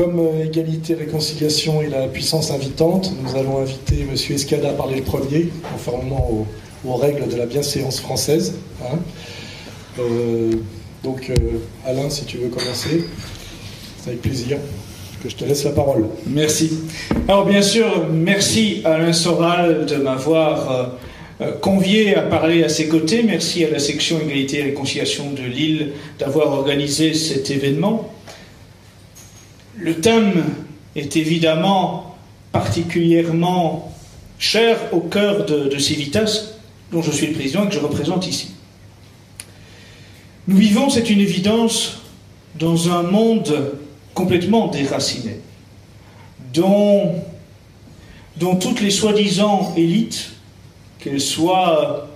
comme euh, égalité, réconciliation et la puissance invitante, nous allons inviter M. Escada à parler le premier, conformément aux, règles de la bienséance française. Hein. Euh, donc, Alain, si tu veux commencer, c'est avec plaisir que je te laisse la parole. Merci. Alors, bien sûr, merci Alain Soral de m'avoir euh, convié à parler à ses côtés. Merci à la section Égalité et Réconciliation de Lille d'avoir organisé cet événement. Le thème est évidemment particulièrement cher au cœur de, de Civitas, dont je suis le président et que je représente ici. Nous vivons, c'est une évidence, dans un monde complètement déraciné, dont, dont toutes les soi-disant élites qu'elles soient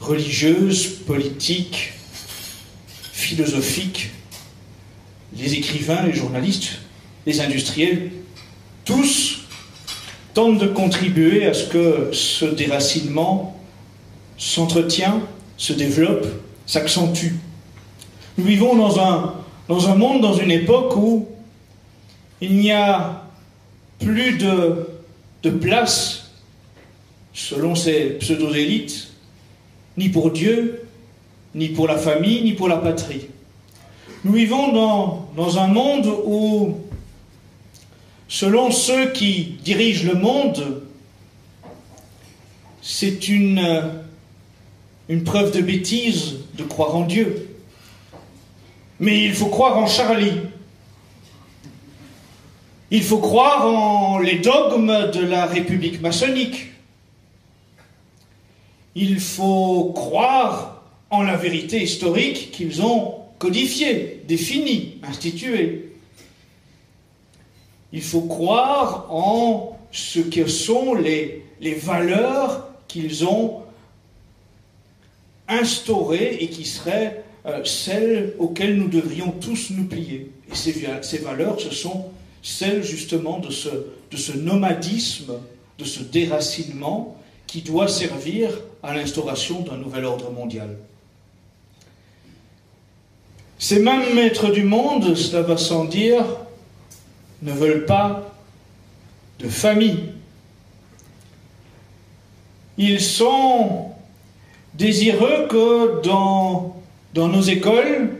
religieuses, politiques, philosophiques, les écrivains, les journalistes, les industriels, tous tentent de contribuer à ce que ce déracinement s'entretient, se développe, s'accentue. Nous vivons dans un, monde, dans une époque où il n'y a plus de, de place selon ces pseudo-élites, ni pour Dieu, ni pour la famille, ni pour la patrie. Nous vivons dans un monde où, selon ceux qui dirigent le monde, c'est une, preuve de bêtise de croire en Dieu. Mais il faut croire en Charlie. Il faut croire en les dogmes de la République maçonnique il faut croire en la vérité historique qu'ils ont codifiée, définie, instituée. Il faut croire en ce que sont les, valeurs qu'ils ont instaurées et qui seraient euh, celles auxquelles nous devrions tous nous plier. Et ces, ces valeurs, ce sont celles justement de ce, de ce nomadisme, de ce déracinement qui doit servir à l'instauration d'un nouvel ordre mondial. Ces mêmes maîtres du monde, cela va sans dire, ne veulent pas de famille. Ils sont désireux que dans, nos écoles,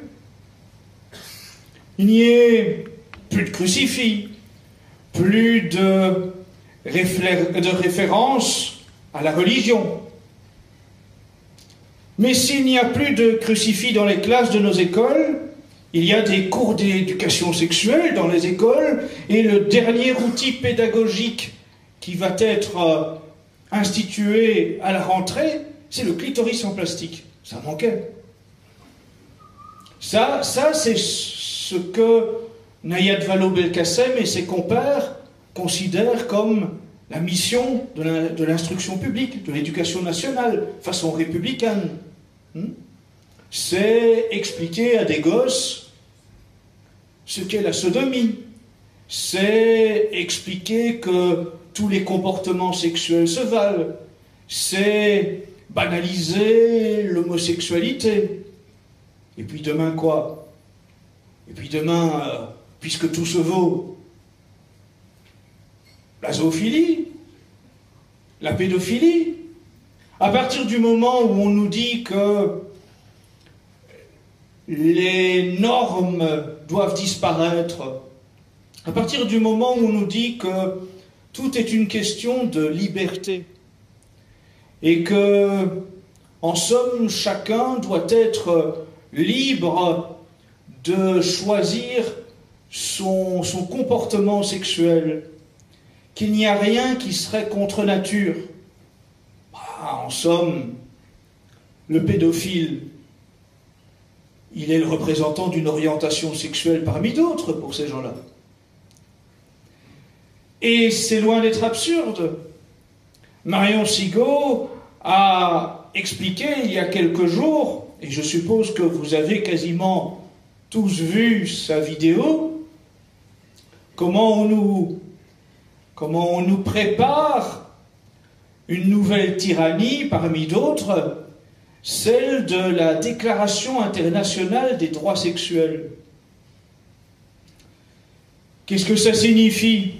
il n'y ait plus de crucifix, plus de, références à la religion, mais s'il n'y a plus de crucifix dans les classes de nos écoles, il y a des cours d'éducation sexuelle dans les écoles, et le dernier outil pédagogique qui va être euh, institué à la rentrée, c'est le clitoris en plastique. Ça manquait. Ça, c'est ce que Nayad Vallaud-Belkacem et ses compères considèrent comme la mission de l'instruction publique, de l'éducation nationale, façon républicaine. Hmm? C'est expliquer à des gosses ce qu'est la sodomie. C'est expliquer que tous les comportements sexuels se valent. C'est banaliser l'homosexualité. Et puis demain quoi? Et puis demain, euh, puisque tout se vaut, la zoophilie, la pédophilie. À partir du moment où on nous dit que les normes doivent disparaître, à partir du moment où on nous dit que tout est une question de liberté et que, en somme, chacun doit être libre de choisir son, comportement sexuel, qu'il n'y a rien qui serait contre nature. Bah, en somme, le pédophile, il est le représentant d'une orientation sexuelle parmi d'autres pour ces gens-là. Et c'est loin d'être absurde. Marion Sigaud a expliqué il y a quelques jours, et je suppose que vous avez quasiment tous vu sa vidéo, comment on nous comment on nous prépare une nouvelle tyrannie parmi d'autres, celle de la Déclaration internationale des droits sexuels. Qu'est-ce que ça signifie?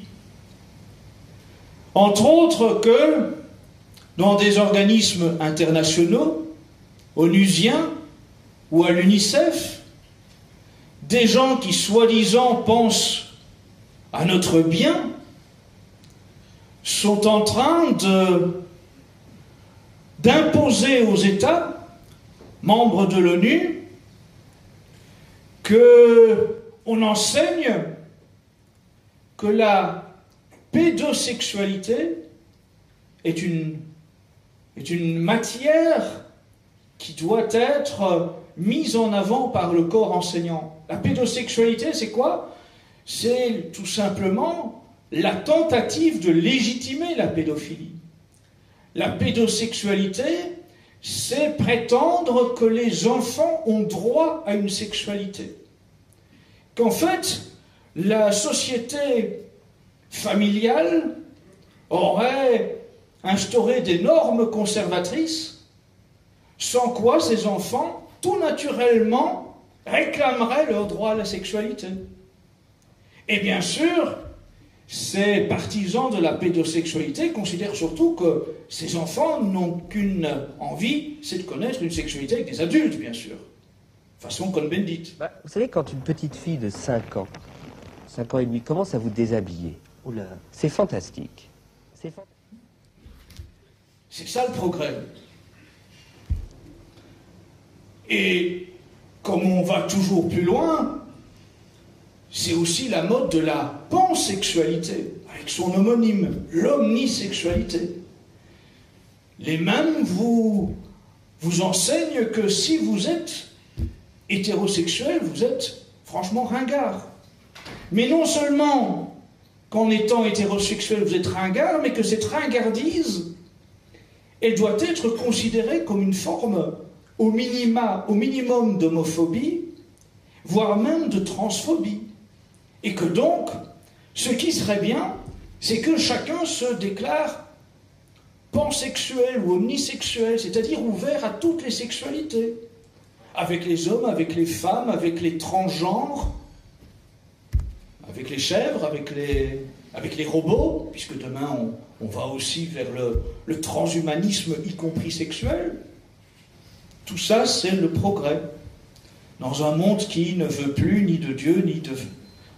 Entre autres que dans des organismes internationaux, onusiens ou à l'UNICEF, des gens qui soi-disant pensent à notre bien sont en train d'imposer aux États, membres de l'ONU, que on enseigne que la pédosexualité est une, est une matière qui doit être mise en avant par le corps enseignant. La pédosexualité, c'est quoi? C'est tout simplement la tentative de légitimer la pédophilie. La pédosexualité, c'est prétendre que les enfants ont droit à une sexualité. Qu'en fait, la société familiale aurait instauré des normes conservatrices sans quoi ces enfants, tout naturellement, réclameraient leur droit à la sexualité. Et bien sûr, ces partisans de la pédosexualité considèrent surtout que ces enfants n'ont qu'une envie, c'est de connaître une sexualité avec des adultes, bien sûr. Façon Cohn-Bendit. Bah, vous savez, quand une petite fille de 5 ans, 5 ans et demi, commence à vous déshabiller, c'est fantastique. C'est C'est ça le progrès. Et comme on va toujours plus loin, c'est aussi la mode de la pansexualité, avec son homonyme, l'omnisexualité. Les mêmes vous, vous enseignent que si vous êtes hétérosexuel, vous êtes franchement ringard. Mais non seulement qu'en étant hétérosexuel, vous êtes ringard, mais que cette ringardise, elle doit être considérée comme une forme au minima, au minimum d'homophobie, voire même de transphobie. Et que donc, ce qui serait bien, c'est que chacun se déclare pansexuel ou omnisexuel, c'est-à-dire ouvert à toutes les sexualités, avec les hommes, avec les femmes, avec les transgenres, avec les chèvres, avec les, avec les robots, puisque demain on, va aussi vers le, le, transhumanisme, y compris sexuel. Tout ça, c'est le progrès. Dans un monde qui ne veut plus ni de Dieu, ni de,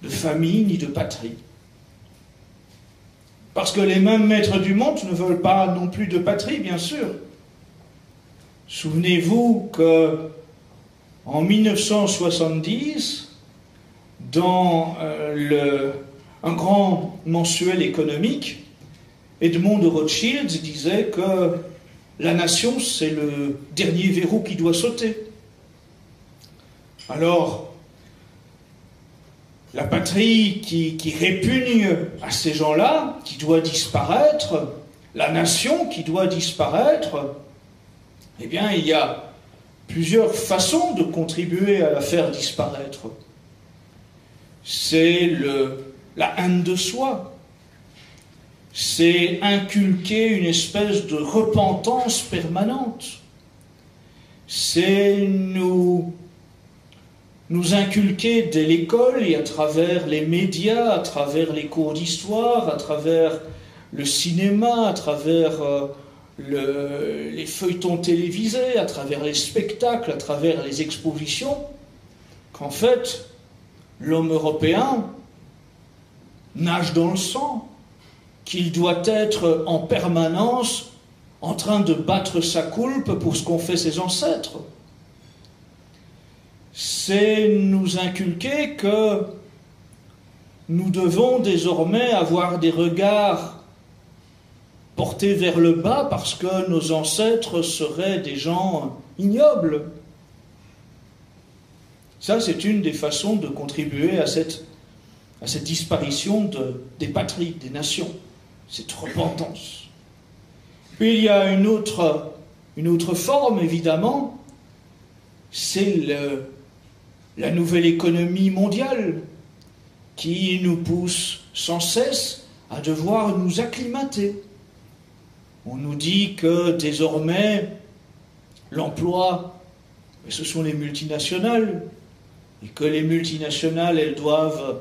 de famille ni de patrie. Parce que les mêmes maîtres du monde ne veulent pas non plus de patrie, bien sûr. Souvenez-vous que en 1970, dans euh, le, un grand mensuel économique, Edmond Rothschild disait que la nation, c'est le dernier verrou qui doit sauter. Alors, la patrie qui, répugne à ces gens-là, qui doit disparaître, la nation qui doit disparaître, eh bien, il y a plusieurs façons de contribuer à la faire disparaître. C'est la haine de soi, c'est inculquer une espèce de repentance permanente, c'est nous nous inculquer dès l'école et à travers les médias, à travers les cours d'histoire, à travers le cinéma, à travers euh, les feuilletons télévisés, à travers les spectacles, à travers les expositions, qu'en fait, l'homme européen nage dans le sang, qu'il doit être en permanence en train de battre sa coulpe pour ce qu'ont fait ses ancêtres c'est nous inculquer que nous devons désormais avoir des regards portés vers le bas parce que nos ancêtres seraient des gens ignobles. Ça, c'est une des façons de contribuer à cette, disparition des patries, des nations, cette repentance. Puis il y a une autre, une autre forme, évidemment, c'est le, la nouvelle économie mondiale qui nous pousse sans cesse à devoir nous acclimater. On nous dit que désormais, l'emploi, ce sont les multinationales, et que les multinationales, elles doivent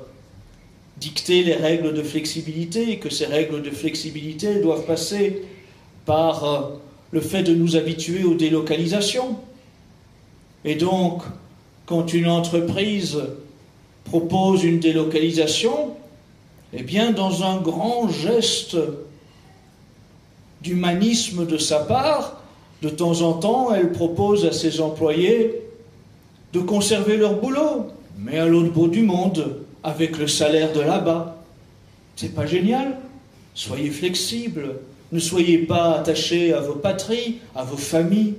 dicter les règles de flexibilité et que ces règles de flexibilité doivent passer par euh, le fait de nous habituer aux délocalisations. Et donc, quand une entreprise propose une délocalisation, eh bien, dans un grand geste d'humanisme de sa part, de temps en temps, elle propose à ses employés de conserver leur boulot, mais à l'autre bout du monde, avec le salaire de là-bas. C'est pas génial Soyez flexibles, ne soyez pas attachés à vos patries, à vos familles.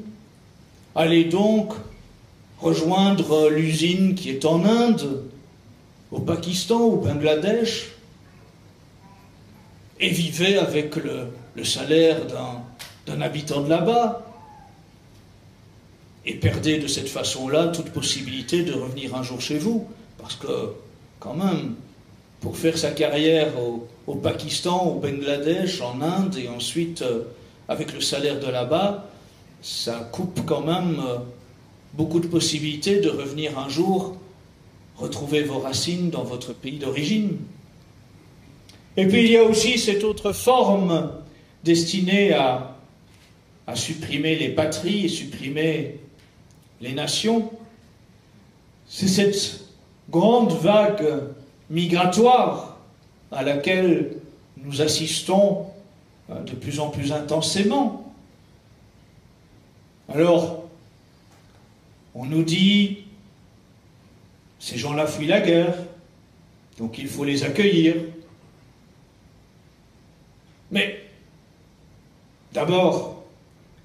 Allez donc rejoindre l'usine qui est en Inde, au Pakistan, au Bangladesh, et vivez avec le, salaire d'un habitant de là-bas, et perdez de cette façon-là toute possibilité de revenir un jour chez vous, parce que quand même, pour faire sa carrière au, Pakistan, au Bangladesh, en Inde, et ensuite euh, avec le salaire de là-bas, ça coupe quand même euh, beaucoup de possibilités de revenir un jour retrouver vos racines dans votre pays d'origine. Et puis il y a aussi cette autre forme destinée à, supprimer les patries et supprimer les nations. C'est cette grande vague migratoire à laquelle nous assistons euh, de plus en plus intensément. Alors, on nous dit, ces gens-là fuient la guerre, donc il faut les accueillir. Mais, d'abord,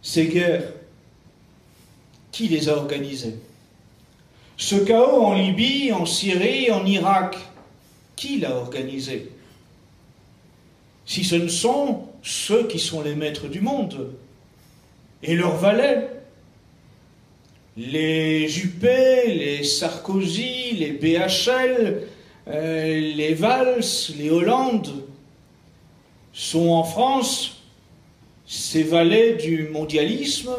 ces guerres, qui les a organisées? Ce chaos en Libye, en Syrie, en Irak, qui l'a organisé? Si ce ne sont ceux qui sont les maîtres du monde et leurs valets, les Juppé, les Sarkozy, les BHL, euh, les Valls, les Hollande sont en France ces valets du mondialisme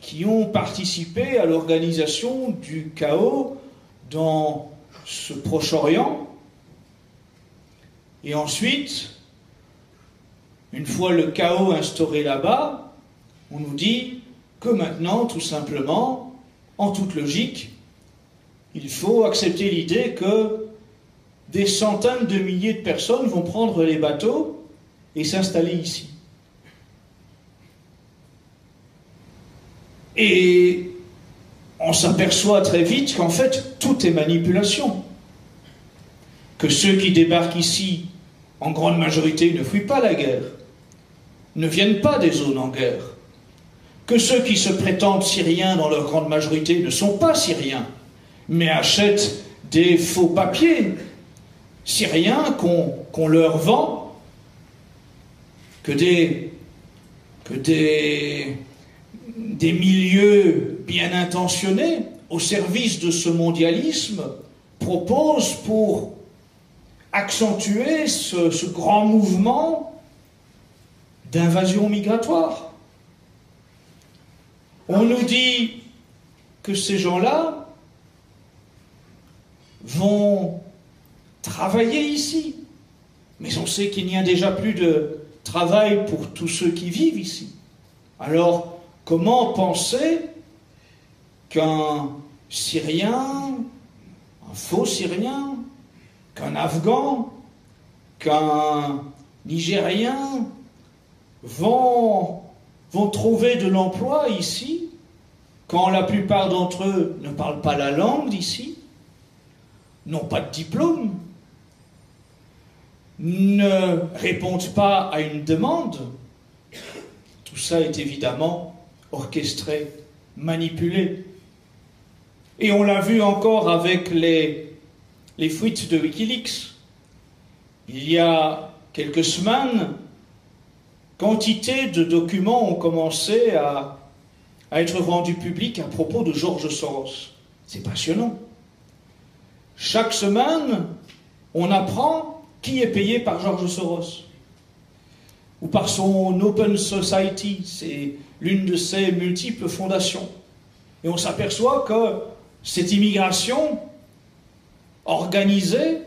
qui ont participé à l'organisation du chaos dans ce Proche-Orient. Et ensuite, une fois le chaos instauré là-bas, on nous dit que maintenant, tout simplement, en toute logique, il faut accepter l'idée que des centaines de milliers de personnes vont prendre les bateaux et s'installer ici. Et on s'aperçoit très vite qu'en fait, tout est manipulation. Que ceux qui débarquent ici, en grande majorité, ne fuient pas la guerre, ne viennent pas des zones en guerre, que ceux qui se prétendent syriens dans leur grande majorité ne sont pas syriens, mais achètent des faux papiers syriens qu'on leur vend, que des, milieux bien intentionnés au service de ce mondialisme proposent pour accentuer ce, ce grand mouvement d'invasion migratoire. On nous dit que ces gens-là vont travailler ici. Mais on sait qu'il n'y a déjà plus de travail pour tous ceux qui vivent ici. Alors, comment penser qu'un Syrien, un faux Syrien, qu'un Afghan, qu'un Nigérien vont vont trouver de l'emploi ici, quand la plupart d'entre eux ne parlent pas la langue d'ici, n'ont pas de diplôme, ne répondent pas à une demande. Tout ça est évidemment orchestré, manipulé. Et on l'a vu encore avec les, les fuites de Wikileaks. Il y a quelques semaines, quantité de documents ont commencé à, être rendus publics à propos de Georges Soros. C'est passionnant. Chaque semaine, on apprend qui est payé par Georges Soros ou par son Open Society, c'est l'une de ses multiples fondations. Et on s'aperçoit que cette immigration organisée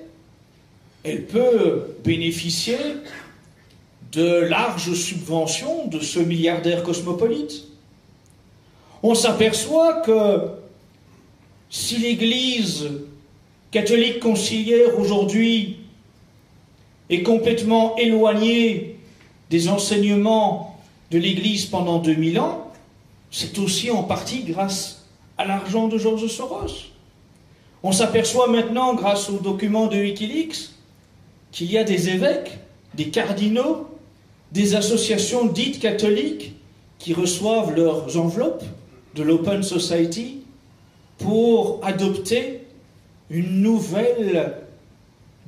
elle peut bénéficier de larges subventions de ce milliardaire cosmopolite. On s'aperçoit que si l'Église catholique conciliaire aujourd'hui est complètement éloignée des enseignements de l'Église pendant 2000 ans, c'est aussi en partie grâce à l'argent de Georges Soros. On s'aperçoit maintenant, grâce aux documents de Wikileaks, qu'il y a des évêques, des cardinaux, des associations dites catholiques qui reçoivent leurs enveloppes de l'Open Society pour adopter une nouvelle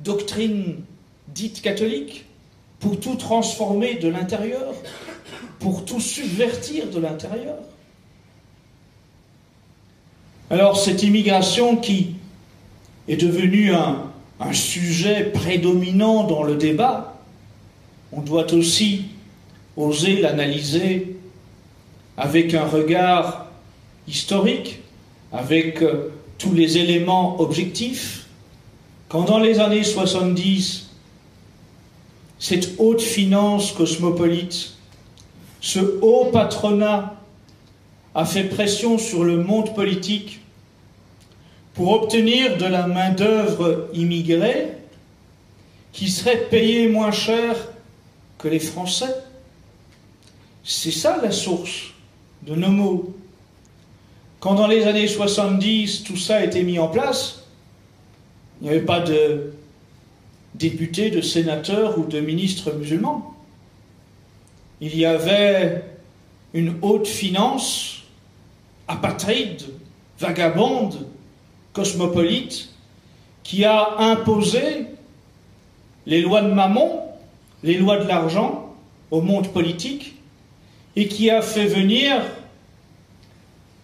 doctrine dite catholique, pour tout transformer de l'intérieur, pour tout subvertir de l'intérieur. Alors cette immigration qui est devenue un, sujet prédominant dans le débat, on doit aussi oser l'analyser avec un regard historique, avec euh, tous les éléments objectifs. Quand dans les années 70, cette haute finance cosmopolite, ce haut patronat a fait pression sur le monde politique pour obtenir de la main-d'œuvre immigrée qui serait payée moins cher que les Français. C'est ça la source de nos mots. Quand dans les années 70, tout ça a été mis en place, il n'y avait pas de députés, de sénateurs ou de ministres musulmans. Il y avait une haute finance apatride, vagabonde, cosmopolite, qui a imposé les lois de Mammon, les lois de l'argent au monde politique, et qui a fait venir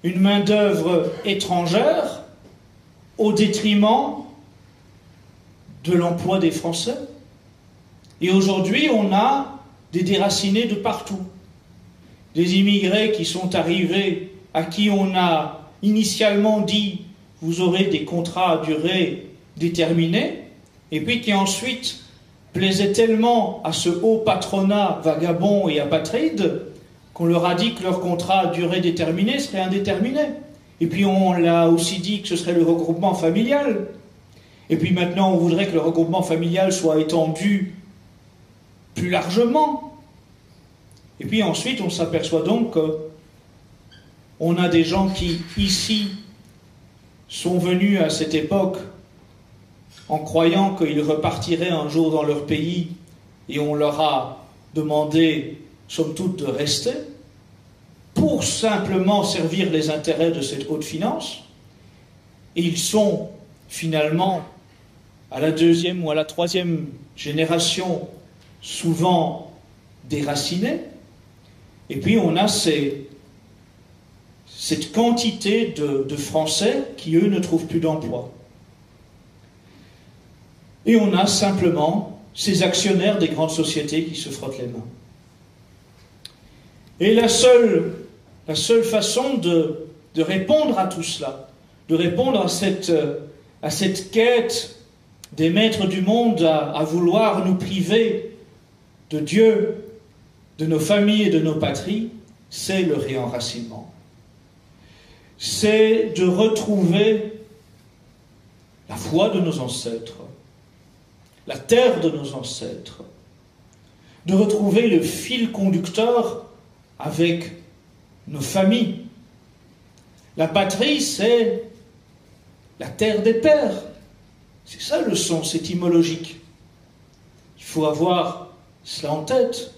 une main-d'œuvre étrangère au détriment de l'emploi des Français. Et aujourd'hui, on a des déracinés de partout. Des immigrés qui sont arrivés, à qui on a initialement dit vous aurez des contrats à durée déterminée, et puis qui ensuite plaisaient tellement à ce haut patronat vagabond et apatride qu'on leur a dit que leur contrat à durée déterminée serait indéterminé. Et puis on l'a aussi dit que ce serait le regroupement familial. Et puis maintenant on voudrait que le regroupement familial soit étendu plus largement. Et puis ensuite on s'aperçoit donc qu'on a des gens qui ici sont venus à cette époque en croyant qu'ils repartiraient un jour dans leur pays et on leur a demandé somme toute, de rester pour simplement servir les intérêts de cette haute finance. Et ils sont finalement à la deuxième ou à la troisième génération souvent déracinés. Et puis on a cette quantité de Français qui, eux, ne trouvent plus d'emploi. Et on a simplement ces actionnaires des grandes sociétés qui se frottent les mains. Et la seule, façon de, répondre à tout cela, de répondre à cette, quête des maîtres du monde à vouloir nous priver de Dieu, de nos familles et de nos patries, c'est le réenracinement. C'est de retrouver la foi de nos ancêtres, la terre de nos ancêtres, de retrouver le fil conducteur avec nos familles. La patrie, c'est la terre des pères. C'est ça le sens étymologique. Il faut avoir cela en tête,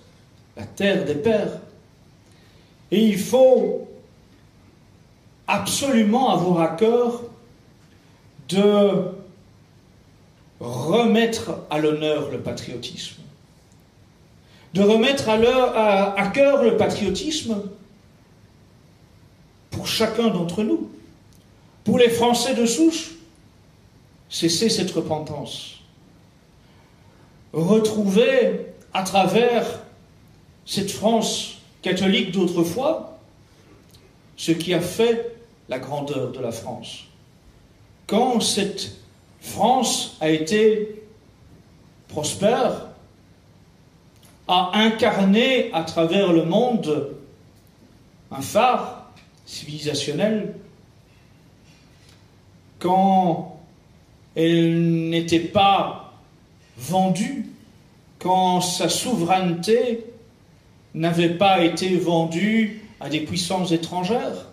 la terre des pères. Et il faut absolument avoir à cœur de remettre à l'honneur le patriotisme de remettre à, à cœur le patriotisme pour chacun d'entre nous. Pour les Français de souche, cesser cette repentance. Retrouver à travers cette France catholique d'autrefois ce qui a fait la grandeur de la France. Quand cette France a été prospère, a incarné à travers le monde un phare civilisationnel. Quand elle n'était pas vendue, quand sa souveraineté n'avait pas été vendue à des puissances étrangères,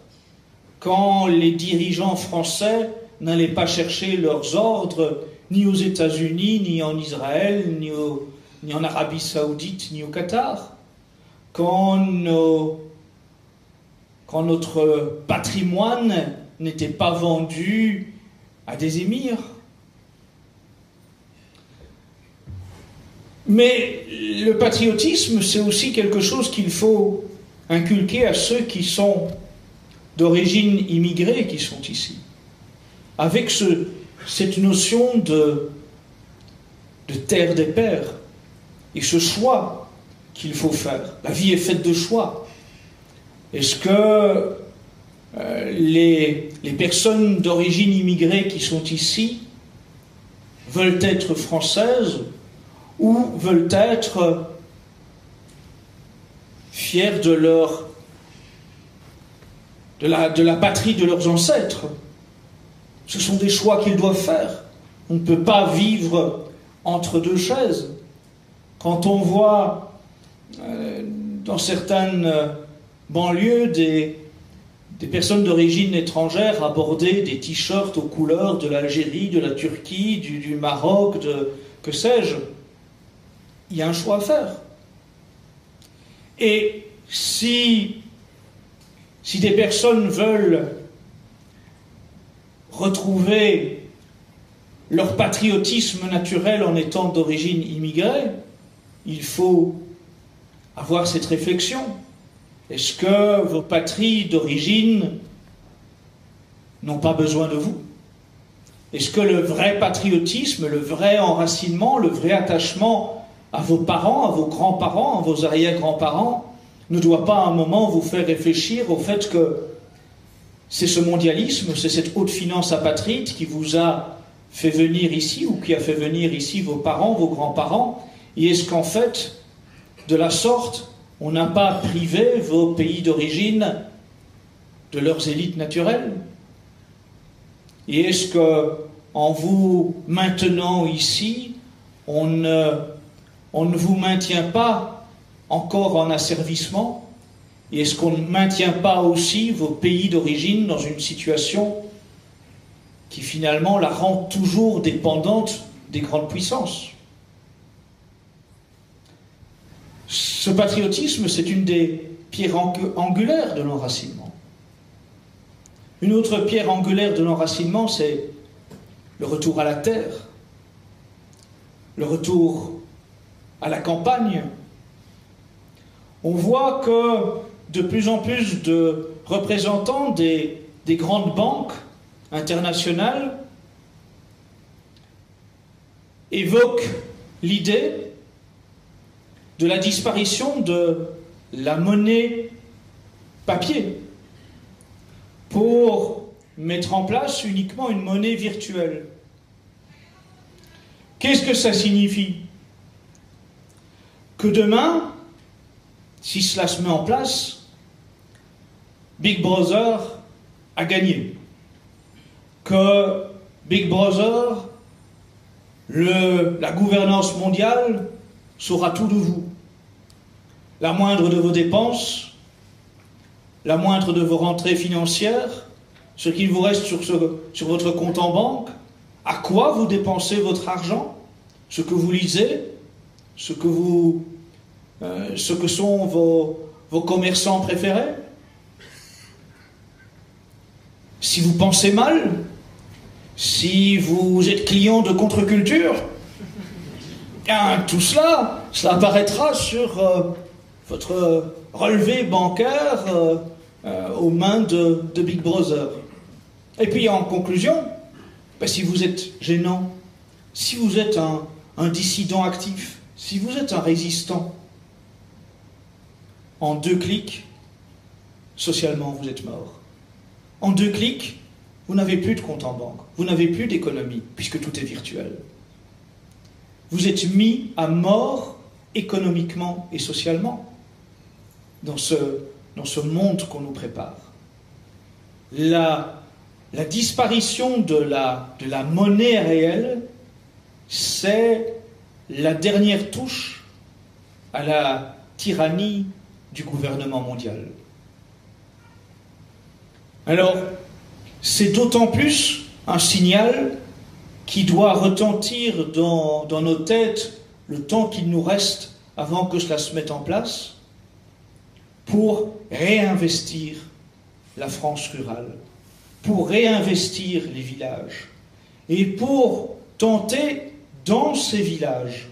quand les dirigeants français n'allaient pas chercher leurs ordres ni aux États-Unis, ni en Israël, ni, en Arabie saoudite, ni au Qatar, quand notre patrimoine n'était pas vendu à des émirs. Mais le patriotisme, c'est aussi quelque chose qu'il faut inculquer à ceux qui sont d'origine immigrée, qui sont ici. Avec ce, cette notion de, terre des pères et ce choix qu'il faut faire. La vie est faite de choix. Est-ce que euh, les, personnes d'origine immigrée qui sont ici veulent être françaises ou veulent être fiers de leur de la patrie de leurs ancêtres? Ce sont des choix qu'ils doivent faire. On ne peut pas vivre entre deux chaises. Quand on voit euh, dans certaines banlieues des, personnes d'origine étrangère aborder des t-shirts aux couleurs de l'Algérie, de la Turquie, du, Maroc, de que sais-je, il y a un choix à faire. Et si des personnes veulent retrouver leur patriotisme naturel en étant d'origine immigrée, il faut avoir cette réflexion. Est-ce que vos patries d'origine n'ont pas besoin de vous? Est-ce que le vrai patriotisme, le vrai enracinement, le vrai attachement à vos parents, à vos grands-parents, à vos arrière-grands-parents ne doit pas à un moment vous faire réfléchir au fait que c'est ce mondialisme, c'est cette haute finance apatride qui vous a fait venir ici ou qui a fait venir ici vos parents, vos grands-parents. Et est-ce qu'en fait, de la sorte, on n'a pas privé vos pays d'origine de leurs élites naturelles? Et est-ce que, en vous maintenant ici, on ne, on ne vous maintient pas encore en asservissement? Et est-ce qu'on ne maintient pas aussi vos pays d'origine dans une situation qui finalement la rend toujours dépendante des grandes puissances? Ce patriotisme, c'est une des pierres angulaires de l'enracinement. Une autre pierre angulaire de l'enracinement, c'est le retour à la terre, le retour à la campagne. On voit que de plus en plus de représentants des, des grandes banques internationales évoquent l'idée de la disparition de la monnaie papier pour mettre en place uniquement une monnaie virtuelle. Qu'est-ce que ça signifie? Que demain, si cela se met en place, Big Brother a gagné. Que Big Brother, la gouvernance mondiale, saura tout de vous la moindre de vos dépenses, la moindre de vos rentrées financières, ce qu'il vous reste sur, votre compte en banque, à quoi vous dépensez votre argent, ce que vous lisez, ce que, vous, euh, ce que sont vos commerçants préférés. Si vous pensez mal, si vous êtes client de contre-culture, tout cela, cela apparaîtra sur euh, votre relevé bancaire euh, euh, aux mains de, Big Brother. Et puis en conclusion, ben, si vous êtes gênant, si vous êtes un, un dissident actif, si vous êtes un résistant, en deux clics, socialement, vous êtes mort. En deux clics, vous n'avez plus de compte en banque, vous n'avez plus d'économie, puisque tout est virtuel. vous êtes mis à mort économiquement et socialement dans ce, monde qu'on nous prépare. La, la disparition de la monnaie réelle, c'est la dernière touche à la tyrannie du gouvernement mondial. Alors, c'est d'autant plus un signal qui doit retentir dans, dans nos têtes le temps qu'il nous reste avant que cela se mette en place pour réinvestir la France rurale, pour réinvestir les villages et pour tenter dans ces villages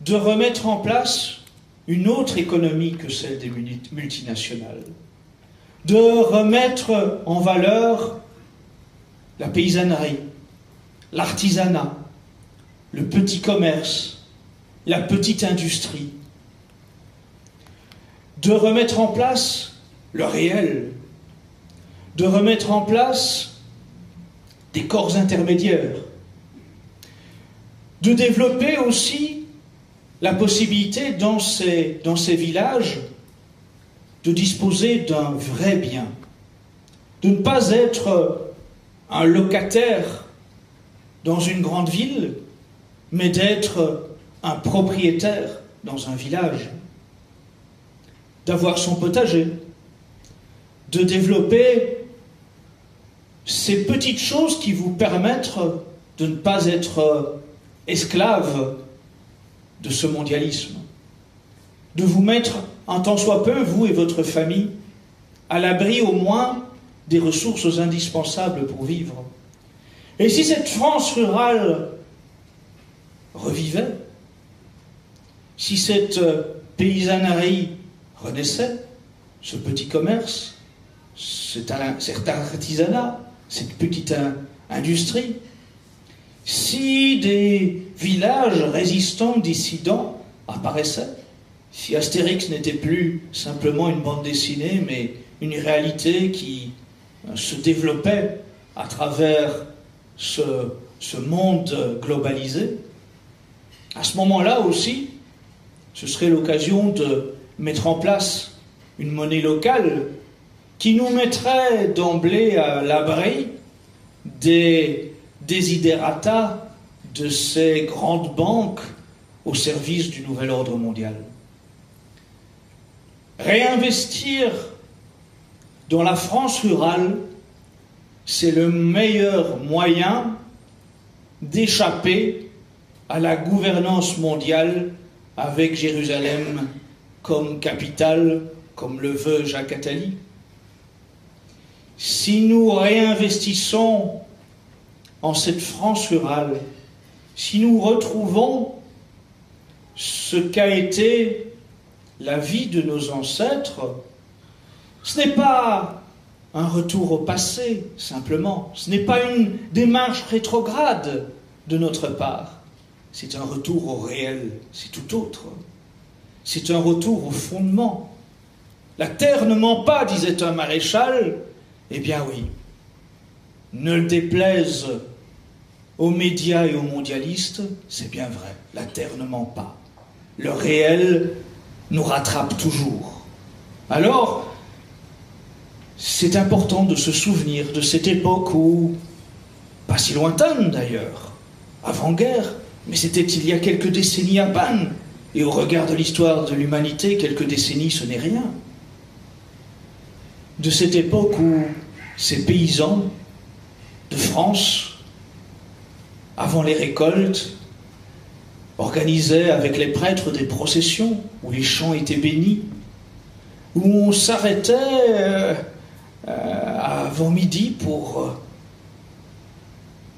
de remettre en place une autre économie que celle des multinationales, de remettre en valeur la paysannerie, l'artisanat, le petit commerce, la petite industrie, de remettre en place le réel, de remettre en place des corps intermédiaires, de développer aussi la possibilité dans ces, villages de disposer d'un vrai bien, de ne pas être un locataire dans une grande ville, mais d'être un propriétaire dans un village, d'avoir son potager, de développer ces petites choses qui vous permettent de ne pas être esclave de ce mondialisme, de vous mettre un tant soit peu, vous et votre famille, à l'abri au moins des ressources indispensables pour vivre. Et si cette France rurale revivait, si cette paysannerie renaissait, ce petit commerce, cet artisanat, cette petite industrie, si des villages résistants, dissidents apparaissaient, si Astérix n'était plus simplement une bande dessinée, mais une réalité qui euh, se développait à travers ce, ce monde globalisé, à ce moment-là aussi, ce serait l'occasion de mettre en place une monnaie locale qui nous mettrait d'emblée à l'abri des desiderata de ces grandes banques au service du nouvel ordre mondial. Réinvestir dans la France rurale, c'est le meilleur moyen d'échapper à la gouvernance mondiale avec Jérusalem comme capitale, comme le veut Jacques Attali. Si nous réinvestissons en cette France rurale, si nous retrouvons ce qu'a été la vie de nos ancêtres, ce n'est pas un retour au passé, simplement. Ce n'est pas une démarche rétrograde de notre part. C'est un retour au réel, c'est tout autre. C'est un retour au fondement. La terre ne ment pas, disait un maréchal. Eh bien oui, ne le déplaise aux médias et aux mondialistes, c'est bien vrai, la terre ne ment pas. Le réel nous rattrape toujours. Alors, c'est important de se souvenir de cette époque où, pas si lointaine d'ailleurs, avant-guerre, mais c'était il y a quelques décennies à peine, et au regard de l'histoire de l'humanité, quelques décennies, ce n'est rien. De cette époque où ces paysans de France, avant les récoltes, organisait avec les prêtres des processions où les champs étaient bénis, où on s'arrêtait euh, euh, avant midi pour, euh,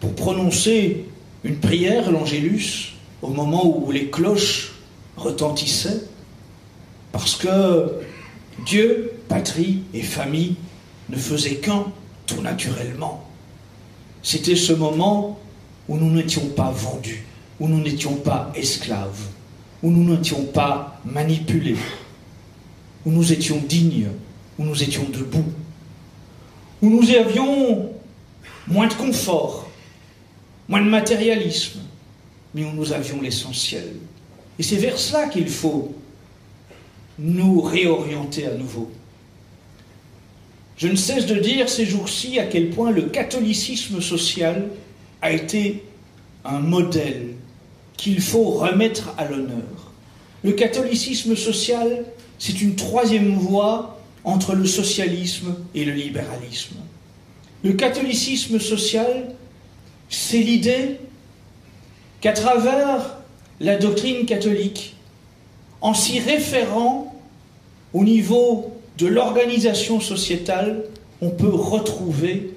pour prononcer une prière, l'Angélus, au moment où les cloches retentissaient, parce que Dieu, patrie et famille ne faisaient qu'un tout naturellement. C'était ce moment où nous n'étions pas vendus où nous n'étions pas esclaves, où nous n'étions pas manipulés, où nous étions dignes, où nous étions debout, où nous avions moins de confort, moins de matérialisme, mais où nous avions l'essentiel. Et c'est vers cela qu'il faut nous réorienter à nouveau. Je ne cesse de dire ces jours-ci à quel point le catholicisme social a été un modèle qu'il faut remettre à l'honneur. Le catholicisme social, c'est une troisième voie entre le socialisme et le libéralisme. Le catholicisme social, c'est l'idée qu'à travers la doctrine catholique, en s'y référant au niveau de l'organisation sociétale, on peut retrouver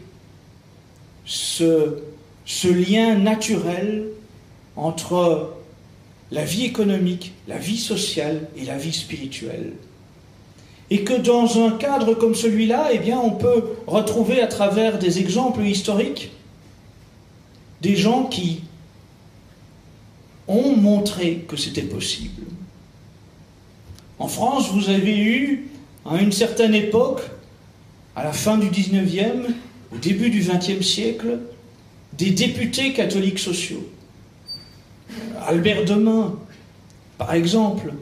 ce, lien naturel entre la vie économique, la vie sociale et la vie spirituelle. Et que dans un cadre comme celui-là, eh bien, on peut retrouver à travers des exemples historiques des gens qui ont montré que c'était possible. En France, vous avez eu, à une certaine époque, à la fin du 19e, au début du 20e siècle, des députés catholiques sociaux. Albert Demain, par exemple,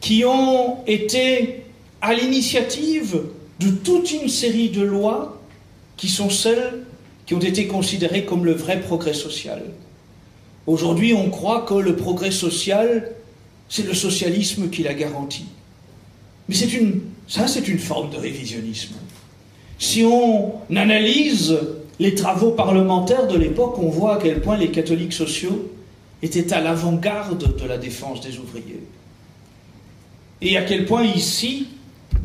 qui ont été à l'initiative de toute une série de lois qui sont celles qui ont été considérées comme le vrai progrès social. Aujourd'hui, on croit que le progrès social, c'est le socialisme qui l'a garanti. Mais c'est une, ça, c'est une forme de révisionnisme. Si on analyse les travaux parlementaires de l'époque, on voit à quel point les catholiques sociaux étaient à l'avant-garde de la défense des ouvriers. Et à quel point ici,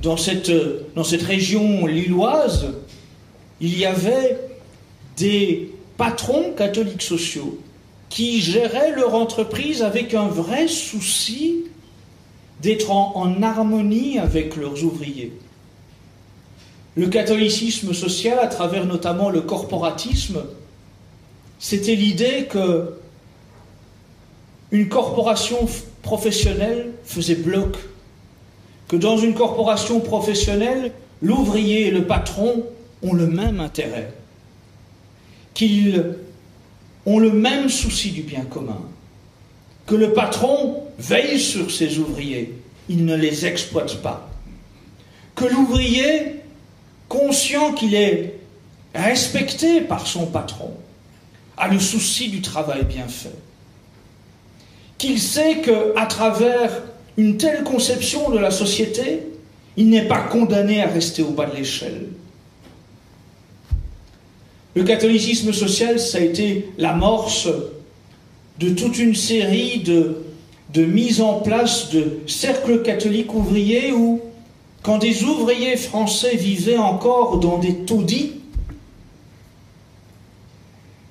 dans cette, dans cette région lilloise, il y avait des patrons catholiques sociaux qui géraient leur entreprise avec un vrai souci d'être en, harmonie avec leurs ouvriers. Le catholicisme social, à travers notamment le corporatisme, c'était l'idée que une corporation professionnelle faisait bloc, que dans une corporation professionnelle, l'ouvrier et le patron ont le même intérêt, qu'ils ont le même souci du bien commun, que le patron veille sur ses ouvriers, il ne les exploite pas, que l'ouvrier, conscient qu'il est respecté par son patron, a le souci du travail bien fait, qu'il sait qu'à travers une telle conception de la société, il n'est pas condamné à rester au bas de l'échelle. Le catholicisme social, ça a été l'amorce de toute une série de, de mises en place de cercles catholiques ouvriers où, quand des ouvriers français vivaient encore dans des taudis,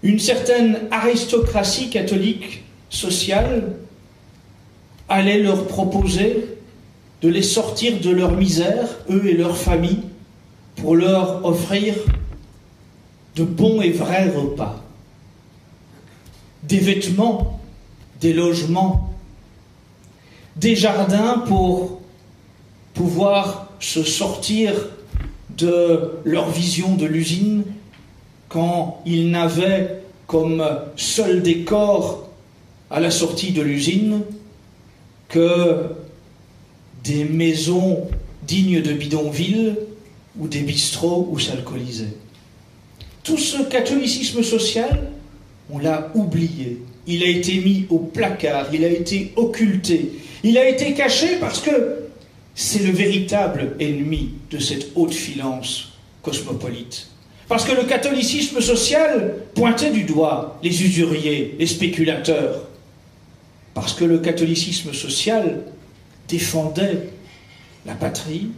une certaine aristocratie catholique sociale allait leur proposer de les sortir de leur misère, eux et leurs familles, pour leur offrir de bons et vrais repas, des vêtements, des logements, des jardins pour pouvoir se sortir de leur vision de l'usine quand ils n'avaient comme seul décor à la sortie de l'usine que des maisons dignes de bidonville ou des bistrots où s'alcooliser. Tout ce catholicisme social, on l'a oublié. Il a été mis au placard, il a été occulté, il a été caché parce que c'est le véritable ennemi de cette haute finance cosmopolite. Parce que le catholicisme social pointait du doigt les usuriers, les spéculateurs. Parce que le catholicisme social défendait la patrie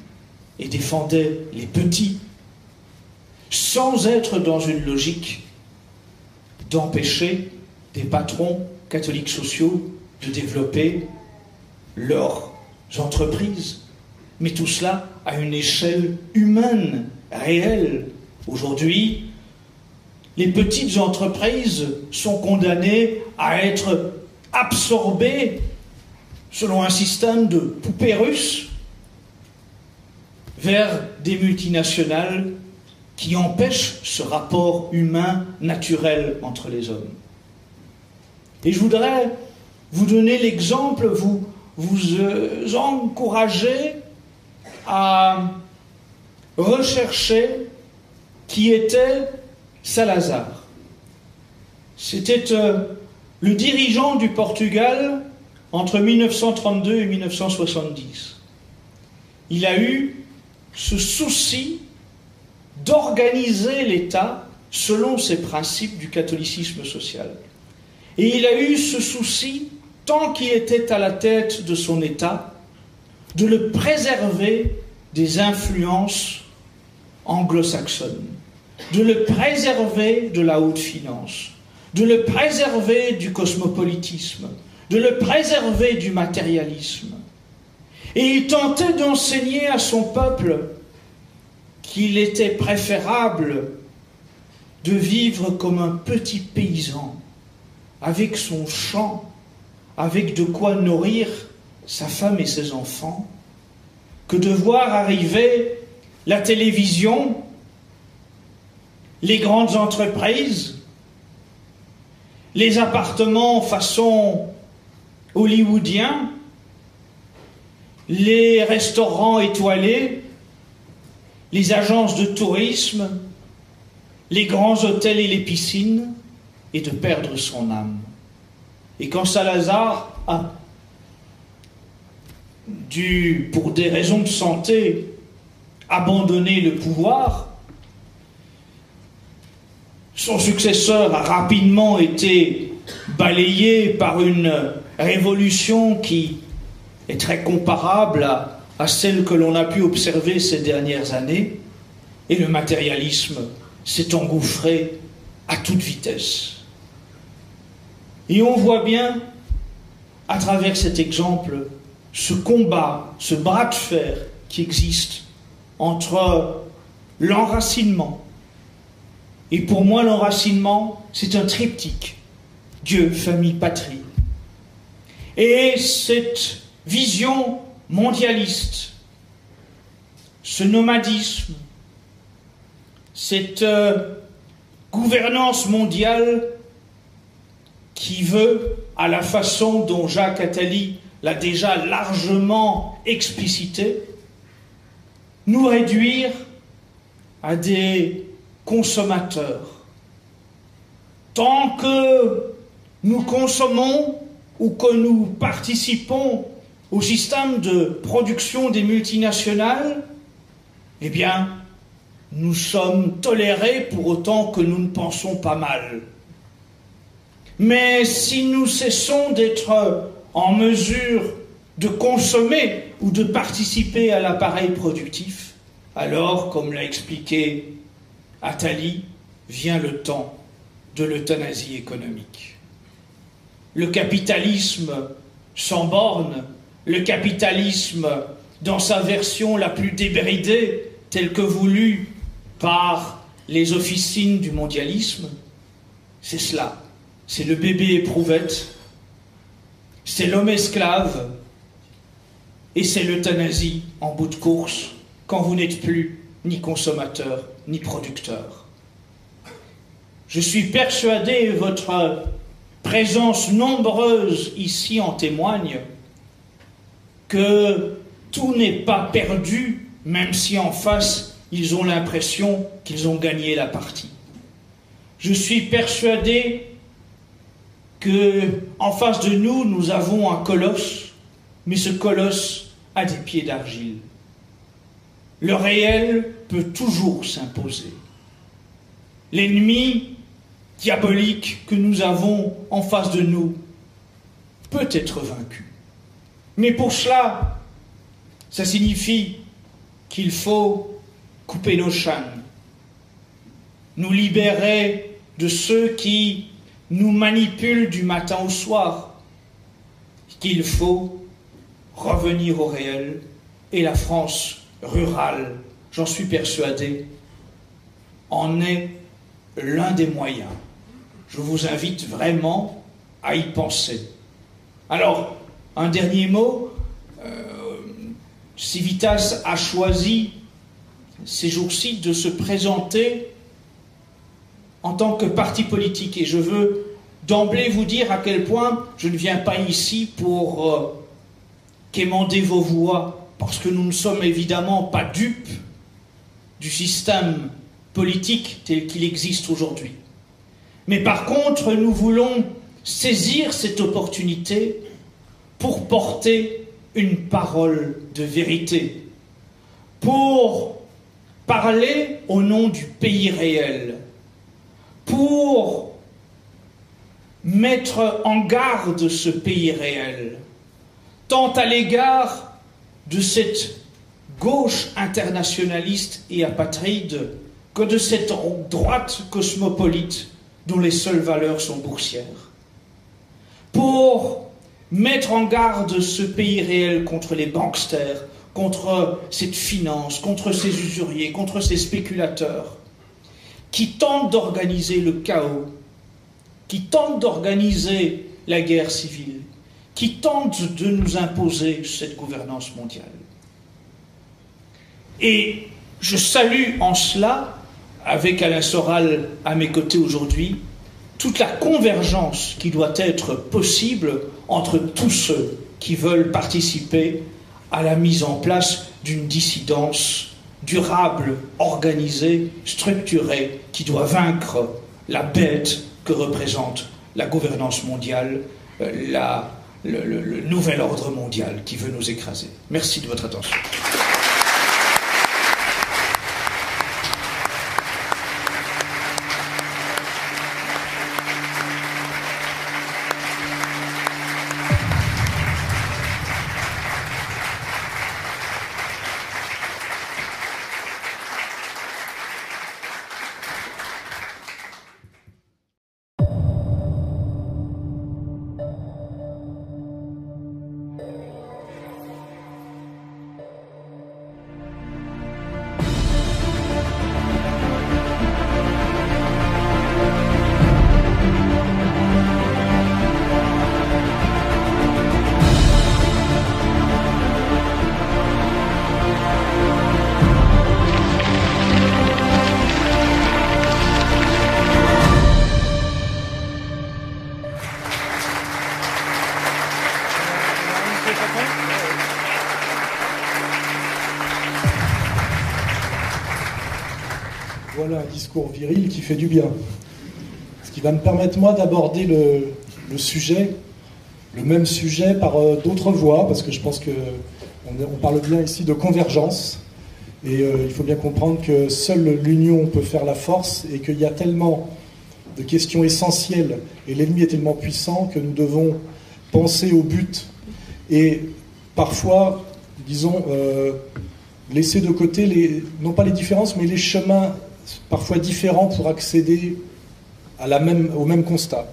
et défendait les petits sans être dans une logique d'empêcher des patrons catholiques sociaux de développer leurs entreprises. Mais tout cela à une échelle humaine, réelle. Aujourd'hui, les petites entreprises sont condamnées à être absorbées selon un système de poupées russes vers des multinationales qui empêche ce rapport humain naturel entre les hommes. Et je voudrais vous donner l'exemple, vous, vous euh, encourager à rechercher qui était Salazar. C'était euh, le dirigeant du Portugal entre 1932 et 1970. Il a eu ce souci d'organiser l'État selon ses principes du catholicisme social. Et il a eu ce souci, tant qu'il était à la tête de son État, de le préserver des influences anglo-saxonnes, de le préserver de la haute finance, de le préserver du cosmopolitisme, de le préserver du matérialisme. Et il tentait d'enseigner à son peuple qu'il était préférable de vivre comme un petit paysan, avec son champ, avec de quoi nourrir sa femme et ses enfants, que de voir arriver la télévision, les grandes entreprises, les appartements façon hollywoodien, les restaurants étoilés, les agences de tourisme, les grands hôtels et les piscines, et de perdre son âme. Et quand Salazar a dû, pour des raisons de santé, abandonner le pouvoir, son successeur a rapidement été balayé par une révolution qui est très comparable à, celle que l'on a pu observer ces dernières années, et le matérialisme s'est engouffré à toute vitesse. Et on voit bien, à travers cet exemple, ce combat, ce bras de fer qui existe entre l'enracinement. Et pour moi, l'enracinement, c'est un triptyque. Dieu, famille, patrie. Et cette vision mondialiste, ce nomadisme, cette euh, gouvernance mondiale qui veut, à la façon dont Jacques Attali l'a déjà largement explicité, nous réduire à des consommateurs. Tant que nous consommons ou que nous participons au système de production des multinationales, eh bien, nous sommes tolérés pour autant que nous ne pensons pas mal. Mais si nous cessons d'être en mesure de consommer ou de participer à l'appareil productif, alors, comme l'a expliqué Attali, vient le temps de l'euthanasie économique. Le capitalisme sans borne, le capitalisme dans sa version la plus débridée, telle que voulue par les officines du mondialisme, c'est cela. C'est le bébé éprouvette, c'est l'homme esclave, et c'est l'euthanasie en bout de course, quand vous n'êtes plus ni consommateur ni producteur. Je suis persuadé, votre présence nombreuse ici en témoigne, que tout n'est pas perdu, même si en face ils ont l'impression qu'ils ont gagné la partie. Je suis persuadé que en face de nous, nous avons un colosse, mais ce colosse a des pieds d'argile. Le réel peut toujours s'imposer. L'ennemi diabolique que nous avons en face de nous peut être vaincu. Mais pour cela, ça signifie qu'il faut couper nos chaînes, nous libérer de ceux qui nous manipulent du matin au soir, qu'il faut revenir au réel et la France rurale, j'en suis persuadé, en est l'un des moyens. Je vous invite vraiment à y penser. Alors, un dernier mot. Euh, Civitas a choisi ces jours-ci de se présenter en tant que parti politique. Et je veux d'emblée vous dire à quel point je ne viens pas ici pour euh, quémander vos voix, parce que nous ne sommes évidemment pas dupes du système politique tel qu'il existe aujourd'hui. Mais par contre, nous voulons saisir cette opportunité pour porter une parole de vérité, pour parler au nom du pays réel, pour mettre en garde ce pays réel, tant à l'égard de cette gauche internationaliste et apatride que de cette droite cosmopolite dont les seules valeurs sont boursières. Pour mettre en garde ce pays réel contre les banksters, contre cette finance, contre ces usuriers, contre ces spéculateurs, qui tentent d'organiser le chaos, qui tentent d'organiser la guerre civile, qui tentent de nous imposer cette gouvernance mondiale. Et je salue en cela, avec Alain Soral à mes côtés aujourd'hui, toute la convergence qui doit être possible entre tous ceux qui veulent participer à la mise en place d'une dissidence durable, organisée, structurée, qui doit vaincre la bête que représente la gouvernance mondiale, euh, le nouvel ordre mondial qui veut nous écraser. Merci de votre attention. Discours viril qui fait du bien. Ce qui va me permettre, moi, d'aborder le, sujet, le même sujet par euh, d'autres voies, parce que je pense qu'on on parle bien ici de convergence. Et euh, il faut bien comprendre que seule l'union peut faire la force et qu'il y a tellement de questions essentielles et l'ennemi est tellement puissant que nous devons penser au but et parfois, disons, euh, laisser de côté non pas les différences, mais les chemins parfois différents pour accéder au même constat.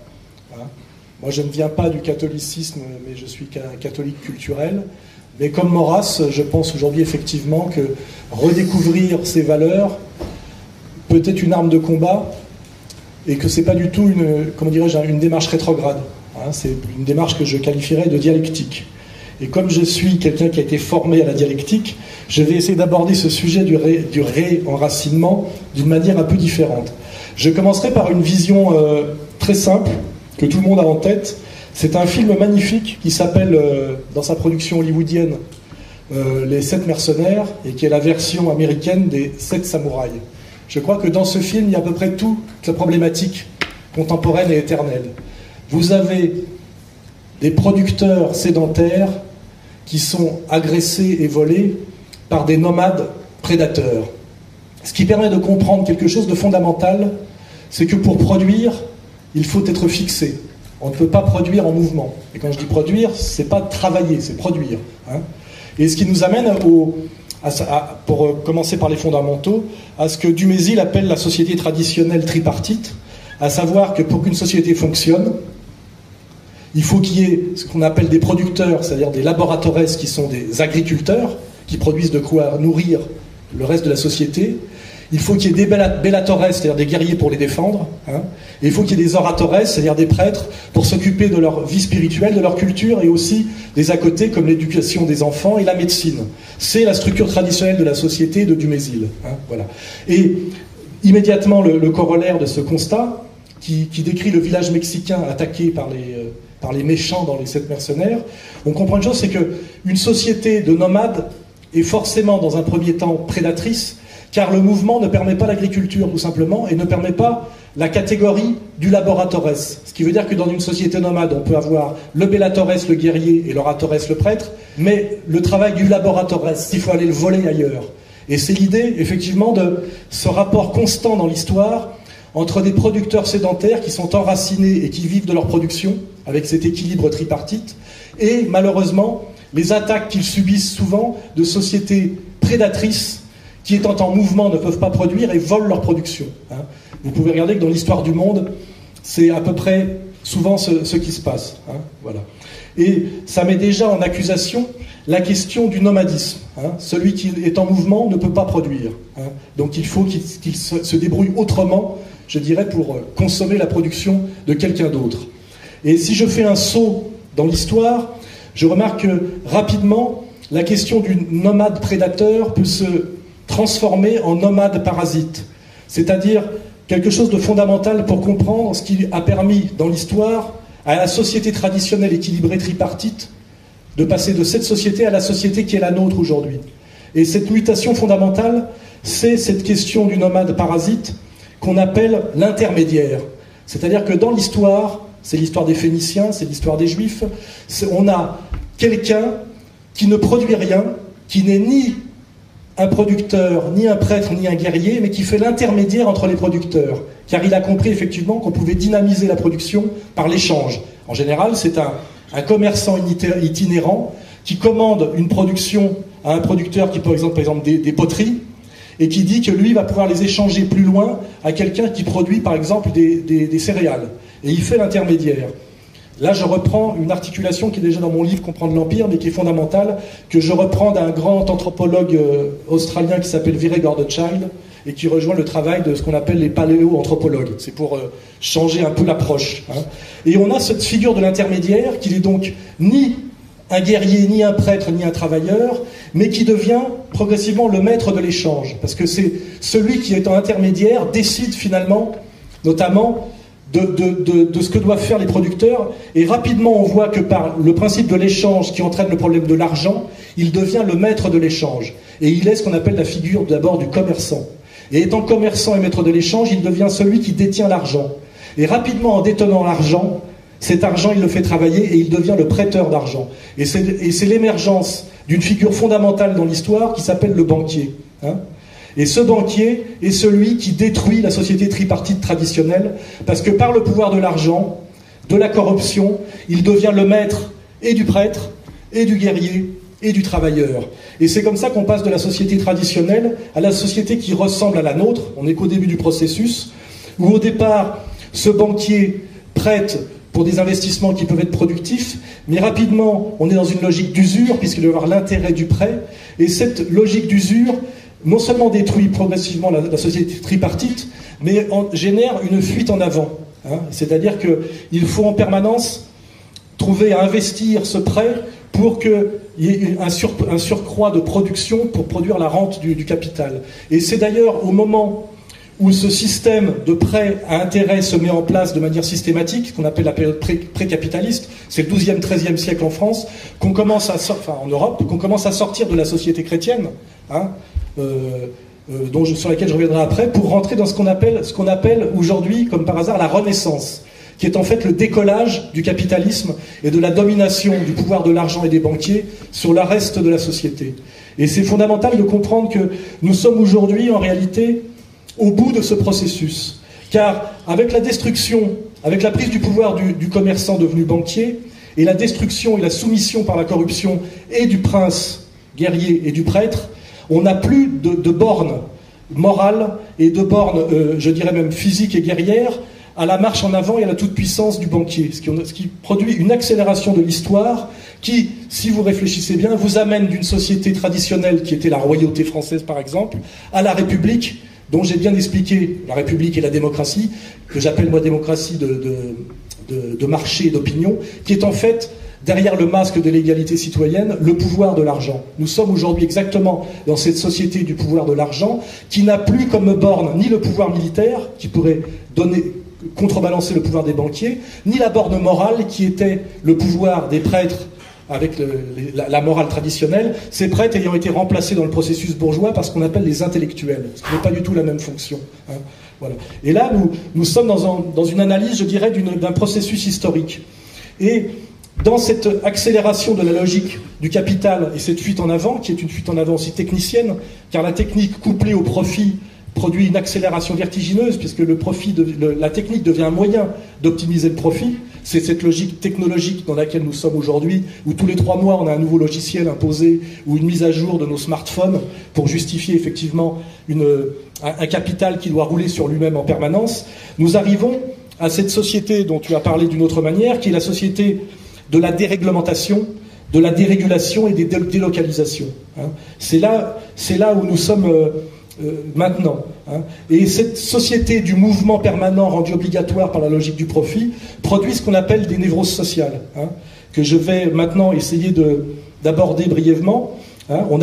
Hein. Moi, je ne viens pas du catholicisme, mais je suis qu'un catholique culturel. Mais comme Maurras, je pense aujourd'hui effectivement que redécouvrir ces valeurs peut être une arme de combat et que ce n'est pas du tout une, comment dirais-je, une démarche rétrograde. Hein. c'est une démarche que je qualifierais de dialectique. Et comme je suis quelqu'un qui a été formé à la dialectique, je vais essayer d'aborder ce sujet du, réenracinement d'une manière un peu différente. Je commencerai par une vision euh, très simple que tout le monde a en tête. C'est un film magnifique qui s'appelle, euh, dans sa production hollywoodienne, euh, Les Sept Mercenaires, et qui est la version américaine des Sept Samouraïs. Je crois que dans ce film, il y a à peu près toute la problématique contemporaine et éternelle. Vous avez des producteurs sédentaires qui sont agressés et volés par des nomades prédateurs. Ce qui permet de comprendre quelque chose de fondamental, c'est que pour produire, il faut être fixé. On ne peut pas produire en mouvement. Et quand je dis produire, c'est pas travailler, c'est produire. Hein. Et ce qui nous amène pour commencer par les fondamentaux, à ce que Dumézil appelle la société traditionnelle tripartite, à savoir que pour qu'une société fonctionne, il faut qu'il y ait ce qu'on appelle des producteurs, c'est-à-dire des laboratoires qui sont des agriculteurs, qui produisent de quoi nourrir le reste de la société. Il faut qu'il y ait des bellatores, c'est-à-dire des guerriers pour les défendre. Hein. Et il faut qu'il y ait des oratores, c'est-à-dire des prêtres, pour s'occuper de leur vie spirituelle, de leur culture, et aussi des à côté, comme l'éducation des enfants et la médecine. C'est la structure traditionnelle de la société de Dumézil. Hein. Et immédiatement, le corollaire de ce constat, qui, décrit le village mexicain attaqué par les, euh, par les méchants dans les sept mercenaires, on comprend une chose, c'est qu'une société de nomades est forcément dans un premier temps prédatrice, car le mouvement ne permet pas l'agriculture tout simplement et ne permet pas la catégorie du laboratores. Ce qui veut dire que dans une société nomade, on peut avoir le bellatores, le guerrier, et l'oratores, le prêtre, mais le travail du laboratores, il faut aller le voler ailleurs. Et c'est l'idée, effectivement, de ce rapport constant dans l'histoire entre des producteurs sédentaires qui sont enracinés et qui vivent de leur production, avec cet équilibre tripartite, et malheureusement, les attaques qu'ils subissent souvent de sociétés prédatrices qui, étant en mouvement, ne peuvent pas produire et volent leur production. Hein. Vous pouvez regarder que dans l'histoire du monde, c'est à peu près souvent ce, qui se passe. Hein, voilà. Et ça met déjà en accusation la question du nomadisme. Hein. Celui qui est en mouvement ne peut pas produire. Donc il faut qu'il se, débrouille autrement, je dirais, pour euh, consommer la production de quelqu'un d'autre. Et si je fais un saut dans l'histoire, je remarque que rapidement, la question du nomade prédateur peut se transformer en nomade parasite. C'est-à-dire quelque chose de fondamental pour comprendre ce qui a permis dans l'histoire à la société traditionnelle équilibrée tripartite de passer de cette société à la société qui est la nôtre aujourd'hui. Et cette mutation fondamentale, c'est cette question du nomade parasite qu'on appelle l'intermédiaire. C'est-à-dire que dans l'histoire, c'est l'histoire des Phéniciens, c'est l'histoire des Juifs, on a quelqu'un qui ne produit rien, qui n'est ni un producteur, ni un prêtre, ni un guerrier, mais qui fait l'intermédiaire entre les producteurs. Car il a compris effectivement qu'on pouvait dynamiser la production par l'échange. En général, c'est un, commerçant itinérant qui commande une production à un producteur qui, par exemple, par exemple des, poteries, et qui dit que lui va pouvoir les échanger plus loin à quelqu'un qui produit, par exemple, des céréales. Et il fait l'intermédiaire. Là, je reprends une articulation qui est déjà dans mon livre Comprendre l'Empire, mais qui est fondamentale, que je reprends d'un grand anthropologue euh, australien qui s'appelle Viray Gordonchild, et qui rejoint le travail de ce qu'on appelle les paléo-anthropologues. C'est pour euh, changer un peu l'approche. Hein. Et on a cette figure de l'intermédiaire, qui n'est donc ni un guerrier, ni un prêtre, ni un travailleur, mais qui devient progressivement le maître de l'échange. Parce que c'est celui qui en intermédiaire décide finalement, notamment, de, ce que doivent faire les producteurs. Et rapidement, on voit que par le principe de l'échange qui entraîne le problème de l'argent, il devient le maître de l'échange. Et il est ce qu'on appelle la figure d'abord du commerçant. Et étant commerçant et maître de l'échange, il devient celui qui détient l'argent. Et rapidement, en détenant l'argent, cet argent, il le fait travailler et il devient le prêteur d'argent. Et c'est l'émergence d'une figure fondamentale dans l'histoire qui s'appelle le banquier. Hein. Et ce banquier est celui qui détruit la société tripartite traditionnelle, parce que par le pouvoir de l'argent, de la corruption, il devient le maître et du prêtre, et du guerrier, et du travailleur. Et c'est comme ça qu'on passe de la société traditionnelle à la société qui ressemble à la nôtre. On n'est qu'au début du processus, où au départ, ce banquier prête pour des investissements qui peuvent être productifs, mais rapidement, on est dans une logique d'usure, puisqu'il doit y avoir l'intérêt du prêt, et cette logique d'usure non seulement détruit progressivement la, société tripartite, mais génère une fuite en avant. Hein. C'est-à-dire qu'il faut en permanence trouver à investir ce prêt pour qu'il y ait un, surcroît de production pour produire la rente du capital. Et c'est d'ailleurs au moment où ce système de prêt à intérêt se met en place de manière systématique, qu'on appelle la période pré-capitaliste, c'est le 12e, 13e siècle en France, qu'on commence à en Europe, qu'on commence à sortir de la société chrétienne, hein, euh, euh, sur laquelle je reviendrai après, pour rentrer dans ce qu'on appelle, ce qu'on appelle aujourd'hui, comme par hasard, la Renaissance, qui est en fait le décollage du capitalisme et de la domination du pouvoir de l'argent et des banquiers sur le reste de la société. Et c'est fondamental de comprendre que nous sommes aujourd'hui, en réalité, au bout de ce processus. Car avec la destruction, avec la prise du pouvoir du, commerçant devenu banquier, et la destruction et la soumission par la corruption et du prince guerrier et du prêtre, on n'a plus de, bornes morales et de bornes, euh, je dirais même physiques et guerrières, à la marche en avant et à la toute-puissance du banquier, ce qui, produit une accélération de l'histoire qui, si vous réfléchissez bien, vous amène d'une société traditionnelle qui était la royauté française par exemple, à la République, dont j'ai bien expliqué la République et la démocratie, que j'appelle moi démocratie de marché et d'opinion, qui est en fait derrière le masque de l'égalité citoyenne, le pouvoir de l'argent. Nous sommes aujourd'hui exactement dans cette société du pouvoir de l'argent qui n'a plus comme borne ni le pouvoir militaire qui pourrait donner contrebalancer le pouvoir des banquiers, ni la borne morale qui était le pouvoir des prêtres avec la, morale traditionnelle, ces prêtres ayant été remplacés dans le processus bourgeois par ce qu'on appelle les intellectuels, ce qui n'est pas du tout la même fonction. Hein. Voilà. Et là, nous, nous sommes dans, une analyse, je dirais, d'un processus historique. Et dans cette accélération de la logique du capital et cette fuite en avant, qui est une fuite en avant aussi technicienne, car la technique couplée au profit produit une accélération vertigineuse, puisque le profit la technique devient un moyen d'optimiser le profit. C'est cette logique technologique dans laquelle nous sommes aujourd'hui, où tous les trois mois on a un nouveau logiciel imposé ou une mise à jour de nos smartphones pour justifier effectivement un, capital qui doit rouler sur lui-même en permanence. Nous arrivons à cette société dont tu as parlé d'une autre manière, qui est la société de la déréglementation, de la dérégulation et des délocalisations. Hein. C'est là, là où nous sommes. Euh, euh, maintenant. Hein. Et cette société du mouvement permanent rendu obligatoire par la logique du profit produit ce qu'on appelle des névroses sociales, hein, que je vais maintenant essayer d'aborder brièvement. Hein. On,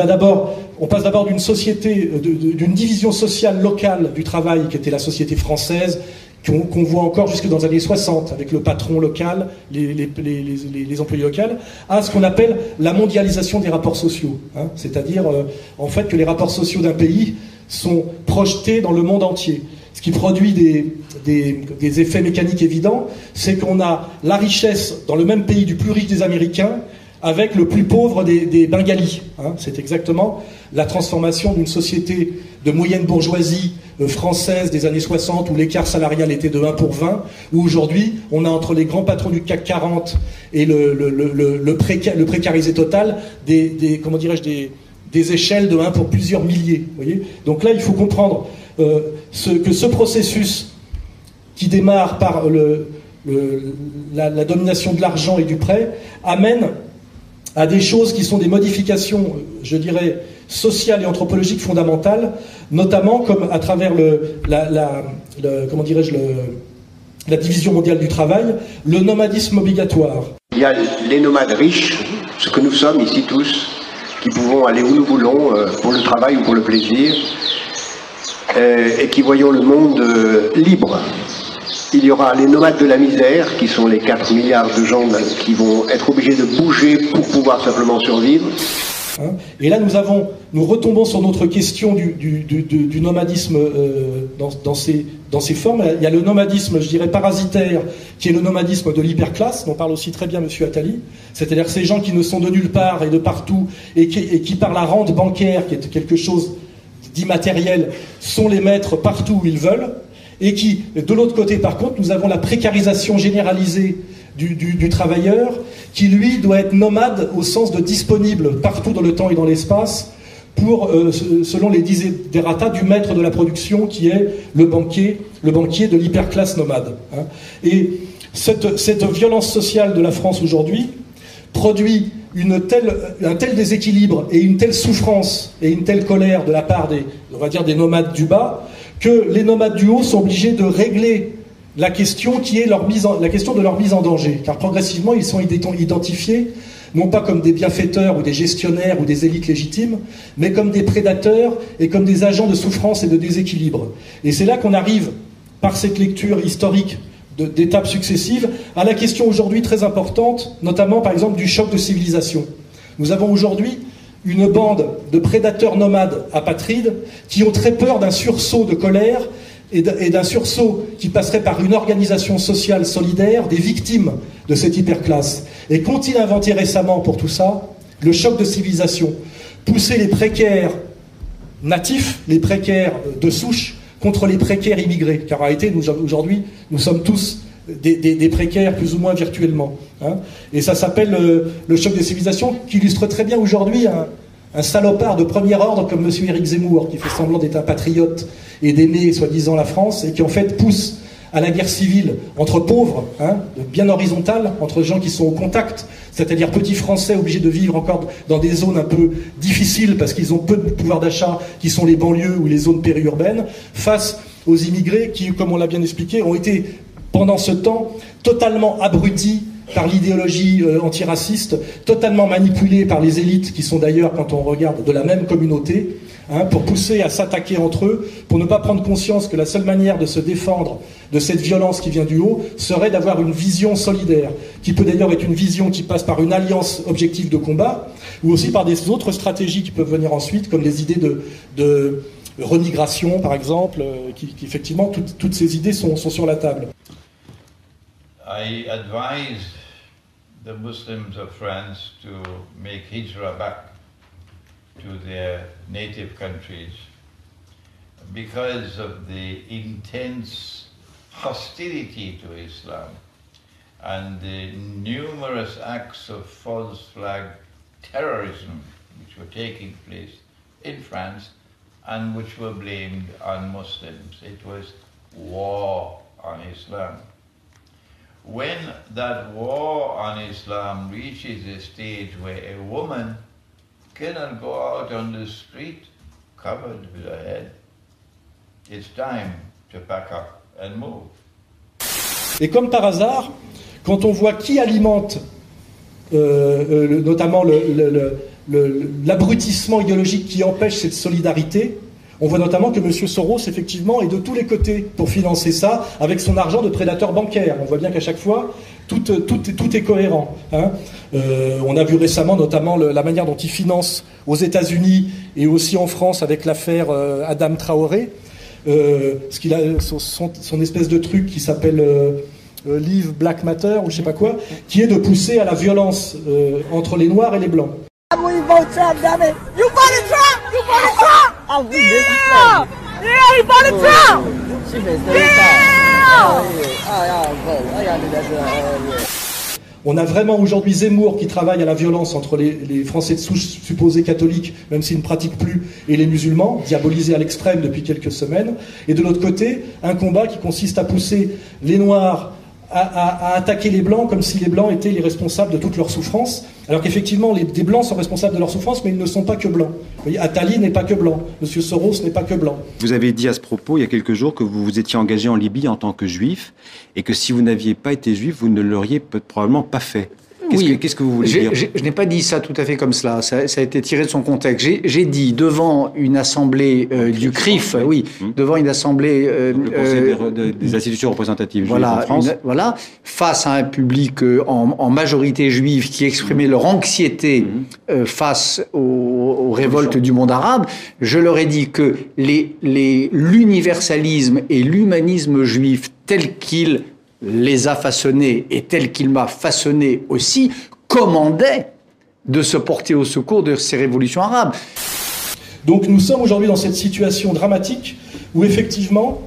passe d'abord d'une société, euh, d'une division sociale locale du travail qui était la société française, qu'on voit encore jusque dans les années 60, avec le patron local, les, les employés locaux, à ce qu'on appelle la mondialisation des rapports sociaux. C'est-à-dire, euh, en fait, que les rapports sociaux d'un pays sont projetés dans le monde entier. Ce qui produit des, des, effets mécaniques évidents, c'est qu'on a la richesse dans le même pays du plus riche des Américains avec le plus pauvre des, des Bengalis. Hein. c'est exactement la transformation d'une société de moyenne bourgeoisie euh, française des années 60 où l'écart salarial était de 1 pour 20, où aujourd'hui on a entre les grands patrons du CAC 40 et le, précarisé total des, comment dirais-je, des, des échelles de 1 pour plusieurs milliers. Donc là, il faut comprendre euh, que ce processus qui démarre par la, domination de l'argent et du prêt amène à des choses qui sont des modifications, je dirais, sociales et anthropologiques fondamentales, notamment comme à travers la, comment dirais-je, la division mondiale du travail, le nomadisme obligatoire. Il y a les nomades riches, ce que nous sommes ici tous, qui pouvons aller où nous voulons euh, pour le travail ou pour le plaisir, euh, et qui voyons le monde euh, libre. Il y aura les nomades de la misère, qui sont les 4 milliards de gens qui vont être obligés de bouger pour pouvoir simplement survivre. Et là, nous, retombons sur notre question du, nomadisme dans, dans, ces formes. Il y a le nomadisme, je dirais, parasitaire, qui est le nomadisme de l'hyperclasse, dont parle aussi très bien M. Attali. C'est-à-dire ces gens qui ne sont de nulle part et de partout, et qui, par la rente bancaire, qui est quelque chose d'immatériel, sont les maîtres partout où ils veulent, et qui, de l'autre côté, par contre, nous avons la précarisation généralisée du, travailleur, qui, lui, doit être nomade au sens de disponible partout dans le temps et dans l'espace, pour, euh, selon les desiderata du maître de la production qui est le banquier, le banquier de l'hyperclasse nomade. Hein. Et cette, cette, violence sociale de la France aujourd'hui produit une telle, un tel déséquilibre et une telle souffrance et une telle colère de la part des, on va dire, des nomades du bas que les nomades du haut sont obligés de régler la question qui est leur mise la question de leur mise en danger, car progressivement ils sont identifiés non pas comme des bienfaiteurs ou des gestionnaires ou des élites légitimes, mais comme des prédateurs et comme des agents de souffrance et de déséquilibre. Et c'est là qu'on arrive, par cette lecture historique d'étapes successives, à la question aujourd'hui très importante, notamment par exemple du choc de civilisation. Nous avons aujourd'hui une bande de prédateurs nomades apatrides qui ont très peur d'un sursaut de colère et d'un sursaut qui passerait par une organisation sociale solidaire des victimes de cette hyperclasse. Et qu'ont-ils inventé récemment pour tout ça Le choc de civilisation. Pousser les précaires natifs, les précaires de souche, contre les précaires immigrés. Car en réalité, aujourd'hui, nous sommes tous des, précaires plus ou moins virtuellement. Hein. Et ça s'appelle le, choc des civilisations, qui illustre très bien aujourd'hui un salopard de premier ordre comme M. Éric Zemmour, qui fait semblant d'être un patriote et d'aimer soi-disant la France, et qui en fait pousse à la guerre civile entre pauvres, hein, bien horizontale, entre gens qui sont au contact, c'est-à-dire petits Français obligés de vivre encore dans des zones un peu difficiles parce qu'ils ont peu de pouvoir d'achat, qui sont les banlieues ou les zones périurbaines, face aux immigrés qui, comme on l'a bien expliqué, ont été pendant ce temps totalement abrutis par l'idéologie euh, antiraciste, totalement manipulés par les élites qui sont d'ailleurs, quand on regarde, de la même communauté, hein, pour pousser à s'attaquer entre eux, pour ne pas prendre conscience que la seule manière de se défendre de cette violence qui vient du haut serait d'avoir une vision solidaire, qui peut d'ailleurs être une vision qui passe par une alliance objective de combat, ou aussi par des autres stratégies qui peuvent venir ensuite, comme les idées de, de par exemple, euh, qui, effectivement, toutes, ces idées sont, sur la table. The Muslims of France to make hijrah back to their native countries because of the intense hostility to Islam and the numerous acts of false flag terrorism which were taking place in France and which were blamed on Muslims. It was war on Islam. When that war on Islam reaches a stage where a woman cannot go out on the street covered with her head, it's time to pack up and move. Et comme par hasard, quand on voit qui alimente euh, euh, notamment l'abrutissement idéologique qui empêche cette solidarité, on voit notamment que M. Soros, effectivement, est de tous les côtés pour financer ça avec son argent de prédateur bancaire. On voit bien qu'à chaque fois, tout, tout est cohérent. hein. Euh, on a vu récemment notamment la manière dont il finance aux États-Unis et aussi en France avec l'affaire euh, Adam Traoré. Euh, son, espèce de truc qui s'appelle euh, euh, Live Black Matter ou je sais pas quoi, qui est de pousser à la violence euh, entre les noirs et les blancs. Oh, Yeah! She been still! Oh. Oh. Oh, yeah. On a vraiment aujourd'hui Zemmour qui travaille à la violence entre les, les Français de souche supposés catholiques, même s'ils ne pratiquent plus, et les musulmans, diabolisés à l'extrême depuis quelques semaines. Et de l'autre côté, un combat qui consiste à pousser les Noirs à, attaquer les Blancs comme si les Blancs étaient les responsables de toutes leurs souffrances, alors qu'effectivement, les, des Blancs sont responsables de leurs souffrances, mais ils ne sont pas que Blancs. Vous Attali n'est pas que Blanc, Monsieur Soros n'est pas que Blanc. Vous avez dit à ce propos, il y a quelques jours, que vous vous étiez engagé en Libye en tant que juif et que si vous n'aviez pas été juif, vous ne l'auriez probablement pas fait. Qu'est-ce Oui. que, qu'est-ce que vous voulez dire Je n'ai pas dit ça tout à fait comme cela. Ça, ça a été tiré de son contexte. J'ai- dit devant une assemblée euh, du CRIF, oui, Hum. devant une assemblée euh, Le Conseil euh, des, de- des institutions représentatives juives en voilà, France une- voilà, face à un public euh, en, en majorité juif qui exprimait leur anxiété euh, face aux, aux révoltes du monde arabe, je leur ai dit que les- les- l'universalisme et l'humanisme juif tel qu'il les a façonnés et tel qu'il m'a façonné aussi, commandaient de se porter au secours de ces révolutions arabes. Donc nous sommes aujourd'hui dans cette situation dramatique où effectivement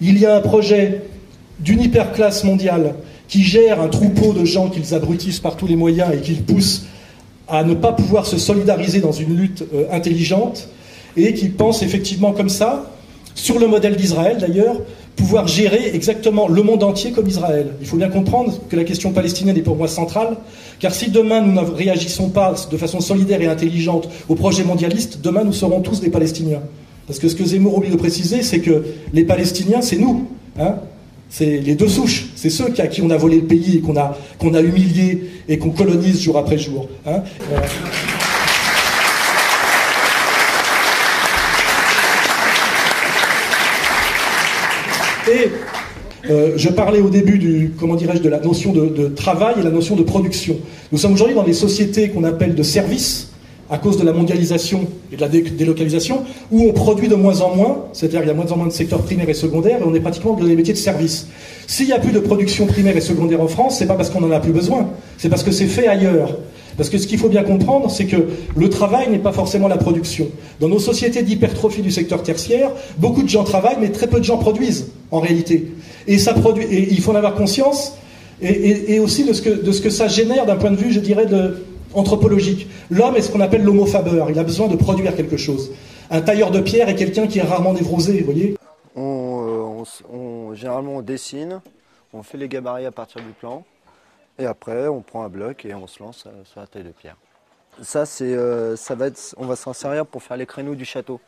il y a un projet d'une hyperclasse mondiale qui gère un troupeau de gens qu'ils abrutissent par tous les moyens et qu'ils poussent à ne pas pouvoir se solidariser dans une lutte euh, intelligente et qui pense effectivement comme ça, sur le modèle d'Israël d'ailleurs, pouvoir gérer exactement le monde entier comme Israël. Il faut bien comprendre que la question palestinienne est pour moi centrale, car si demain nous ne réagissons pas de façon solidaire et intelligente au projet mondialiste, demain nous serons tous des Palestiniens. Parce que ce que Zemmour oublie de préciser, c'est que les Palestiniens, c'est nous. Hein c'est les deux souches, c'est ceux à qui on a volé le pays et qu'on a, qu'on a humilié et qu'on colonise jour après jour. hein. Et euh, je parlais au début du, comment dirais-je, de la notion de, travail et la notion de production. Nous sommes aujourd'hui dans des sociétés qu'on appelle de services, à cause de la mondialisation et de la dé- délocalisation, où on produit de moins en moins, c'est-à-dire il y a moins en moins de secteurs primaires et secondaires, et on est pratiquement dans des métiers de service. S'il n'y a plus de production primaire et secondaire en France, c'est pas parce qu'on n'en a plus besoin, c'est parce que c'est fait ailleurs. Parce que ce qu'il faut bien comprendre, c'est que le travail n'est pas forcément la production. Dans nos sociétés d'hypertrophie du secteur tertiaire, beaucoup de gens travaillent, mais très peu de gens produisent, en réalité. Et, ça produit, il faut en avoir conscience, et, aussi de ce, que, de ce que ça génère d'un point de vue, je dirais, anthropologique. L'homme est ce qu'on appelle l'homo faber, il a besoin de produire quelque chose. Un tailleur de pierre est quelqu'un qui est rarement névrosé, vous voyez euh, on généralement, on dessine, on fait les gabarits à partir du plan, et après, on prend un bloc et on se lance euh, sur la taille de pierre. Ça, euh, ça va on va s'en servir pour faire les créneaux du château.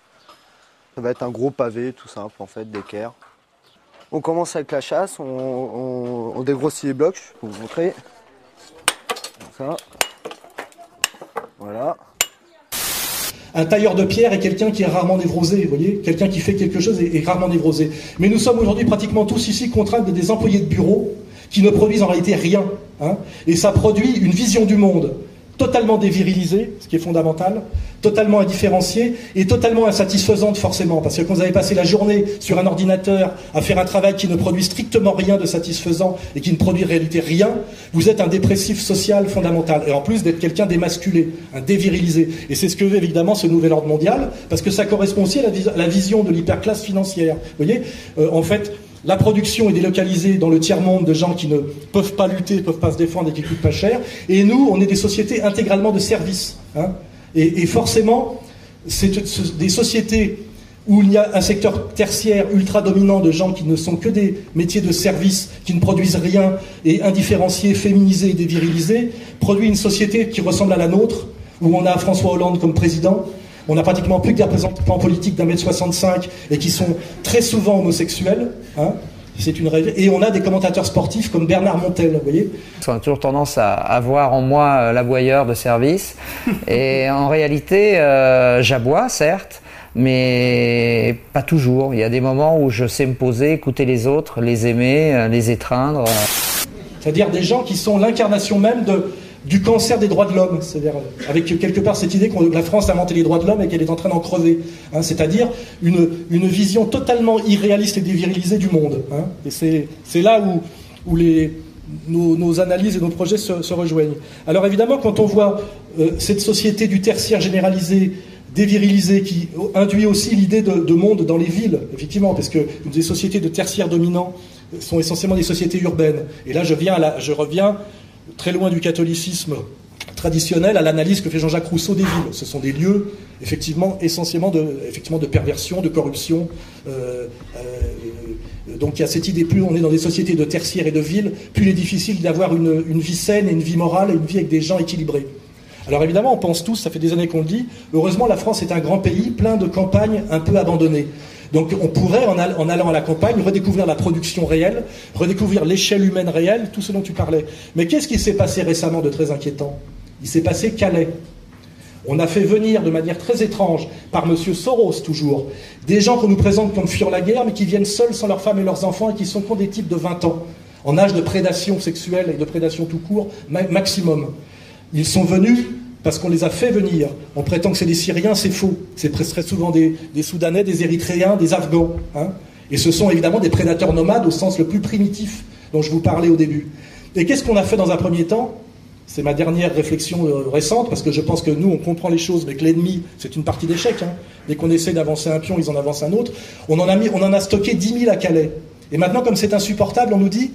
Ça va être un gros pavé, tout simple, en fait, d'équerre. On commence avec la chasse, on, dégrossit les blocs, je vais vous montrer. Voilà. Un tailleur de pierre est quelqu'un qui est rarement névrosé, vous voyez? Quelqu'un qui fait quelque chose est, rarement névrosé. Mais nous sommes aujourd'hui pratiquement tous ici contraints de des employés de bureau qui ne produisent en réalité rien. Hein. et ça produit une vision du monde totalement dévirilisée, ce qui est fondamental, totalement indifférenciée et totalement insatisfaisante forcément. Parce que quand vous avez passé la journée sur un ordinateur à faire un travail qui ne produit strictement rien de satisfaisant et qui ne produit en réalité rien, vous êtes un dépressif social fondamental. Et en plus d'être quelqu'un d'émasculé, un dévirilisé. Et c'est ce que veut évidemment ce nouvel ordre mondial, parce que ça correspond aussi à la, vision de l'hyperclasse financière. Vous voyez, euh, en fait, la production est délocalisée dans le tiers-monde de gens qui ne peuvent pas lutter, ne peuvent pas se défendre et qui coûtent pas cher. Et nous, on est des sociétés intégralement de services. Hein. Et, forcément, c'est des sociétés où il y a un secteur tertiaire ultra dominant de gens qui ne sont que des métiers de service, qui ne produisent rien, et indifférenciés, féminisés et dévirilisés, produit une société qui ressemble à la nôtre, où on a François Hollande comme président, on n'a pratiquement plus que des représentants politiques d'un mètre 65 et qui sont très souvent homosexuels. Hein. c'est une Et on a des commentateurs sportifs comme Bernard Montel, vous voyez On a toujours tendance à avoir en moi euh, l'aboyeur de service. et en réalité, euh, j'aboie, certes, mais pas toujours. Il y a des moments où je sais me poser, écouter les autres, les aimer, euh, les étreindre. C'est-à-dire des gens qui sont l'incarnation même de, du cancer des droits de l'homme, c'est-à-dire avec quelque part cette idée que la France a inventé les droits de l'homme et qu'elle est en train d'en crever, hein, c'est-à-dire une, une, vision totalement irréaliste et dévirilisée du monde. Hein, et c'est là où, où les, nos, analyses et nos projets se, rejoignent. Alors évidemment, quand on voit euh, cette société du tertiaire généralisé, dévirilisé, qui induit aussi l'idée de, de, monde dans les villes, effectivement, parce que des sociétés de tertiaire dominant sont essentiellement des sociétés urbaines. Et là, je, viens je reviens très loin du catholicisme traditionnel à l'analyse que fait Jean-Jacques Rousseau des villes. Ce sont des lieux, effectivement, essentiellement de, effectivement, de perversion, de corruption. Euh, euh, donc il y a cette idée, plus on est dans des sociétés de tertiaire et de ville, plus il est difficile d'avoir une, une, vie saine et une vie morale et une vie avec des gens équilibrés. Alors évidemment, on pense tous, ça fait des années qu'on le dit, heureusement la France est un grand pays plein de campagnes un peu abandonnées. Donc on pourrait, en, allant à la campagne, redécouvrir la production réelle, redécouvrir l'échelle humaine réelle, tout ce dont tu parlais. Mais qu'est-ce qui s'est passé récemment de très inquiétant? Il s'est passé Calais. On a fait venir de manière très étrange, par M. Soros toujours, des gens qu'on nous présente comme furent la guerre, mais qui viennent seuls sans leurs femmes et leurs enfants et qui sont des types de 20 ans, en âge de prédation sexuelle et de prédation tout court maximum. Ils sont venus parce qu'on les a fait venir. On prétend que c'est des Syriens, c'est faux. C'est très souvent des, Soudanais, des Érythréens, des Afghans. Hein. Et ce sont évidemment des prédateurs nomades au sens le plus primitif dont je vous parlais au début. Et qu'est-ce qu'on a fait dans un premier temps? C'est ma dernière réflexion euh, récente, parce que je pense que nous, on comprend les choses, mais que l'ennemi, c'est une partie d'échec. Hein. Dès qu'on essaie d'avancer un pion, ils en avancent un autre. On en a, on en a stocké 10 000 à Calais. Et maintenant, comme c'est insupportable, on nous dit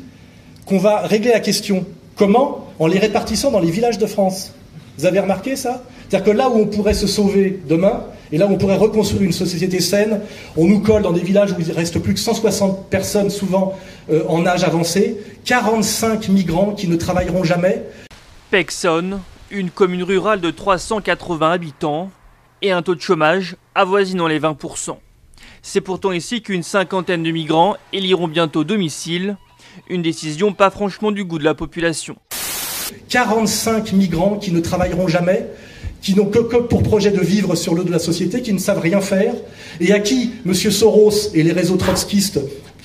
qu'on va régler la question. Comment? En les répartissant dans les villages de France. Vous avez remarqué ça? C'est-à-dire que là où on pourrait se sauver demain, et là où on pourrait reconstruire une société saine, on nous colle dans des villages où il reste plus que 160 personnes, souvent euh, en âge avancé, 45 migrants qui ne travailleront jamais. Pexon, une commune rurale de 380 habitants, et un taux de chômage avoisinant les 20%. C'est pourtant ici qu'une cinquantaine de migrants éliront bientôt domicile, une décision pas franchement du goût de la population. 45 migrants qui ne travailleront jamais, qui n'ont que, pour projet de vivre sur le de la société, qui ne savent rien faire, et à qui M. Soros et les réseaux trotskistes,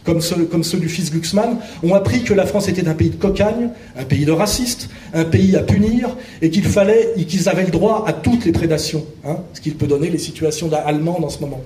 comme ceux, du fils Glucksmann, ont appris que la France était un pays de cocagne, un pays de racistes, un pays à punir, et qu'il fallait, qu'ils avaient le droit à toutes les prédations, hein, ce qui peut donner les situations allemandes en ce moment.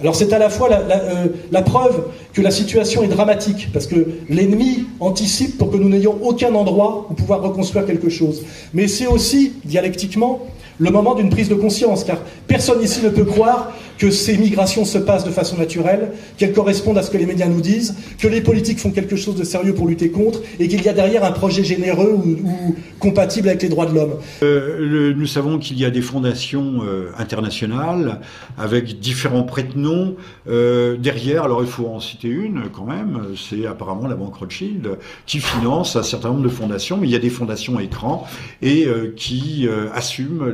Alors c'est à la fois euh, la, preuve que la situation est dramatique, parce que l'ennemi anticipe pour que nous n'ayons aucun endroit où pouvoir reconstruire quelque chose. Mais c'est aussi, dialectiquement, le moment d'une prise de conscience, car personne ici ne peut croire que ces migrations se passent de façon naturelle, qu'elles correspondent à ce que les médias nous disent, que les politiques font quelque chose de sérieux pour lutter contre, et qu'il y a derrière un projet généreux ou, compatible avec les droits de l'homme. Euh, nous savons qu'il y a des fondations euh, internationales avec différents prête-noms euh, derrière. Alors il faut en citer une quand même. C'est apparemment la Banque Rothschild qui finance un certain nombre de fondations, mais il y a des fondations écrans et qui assument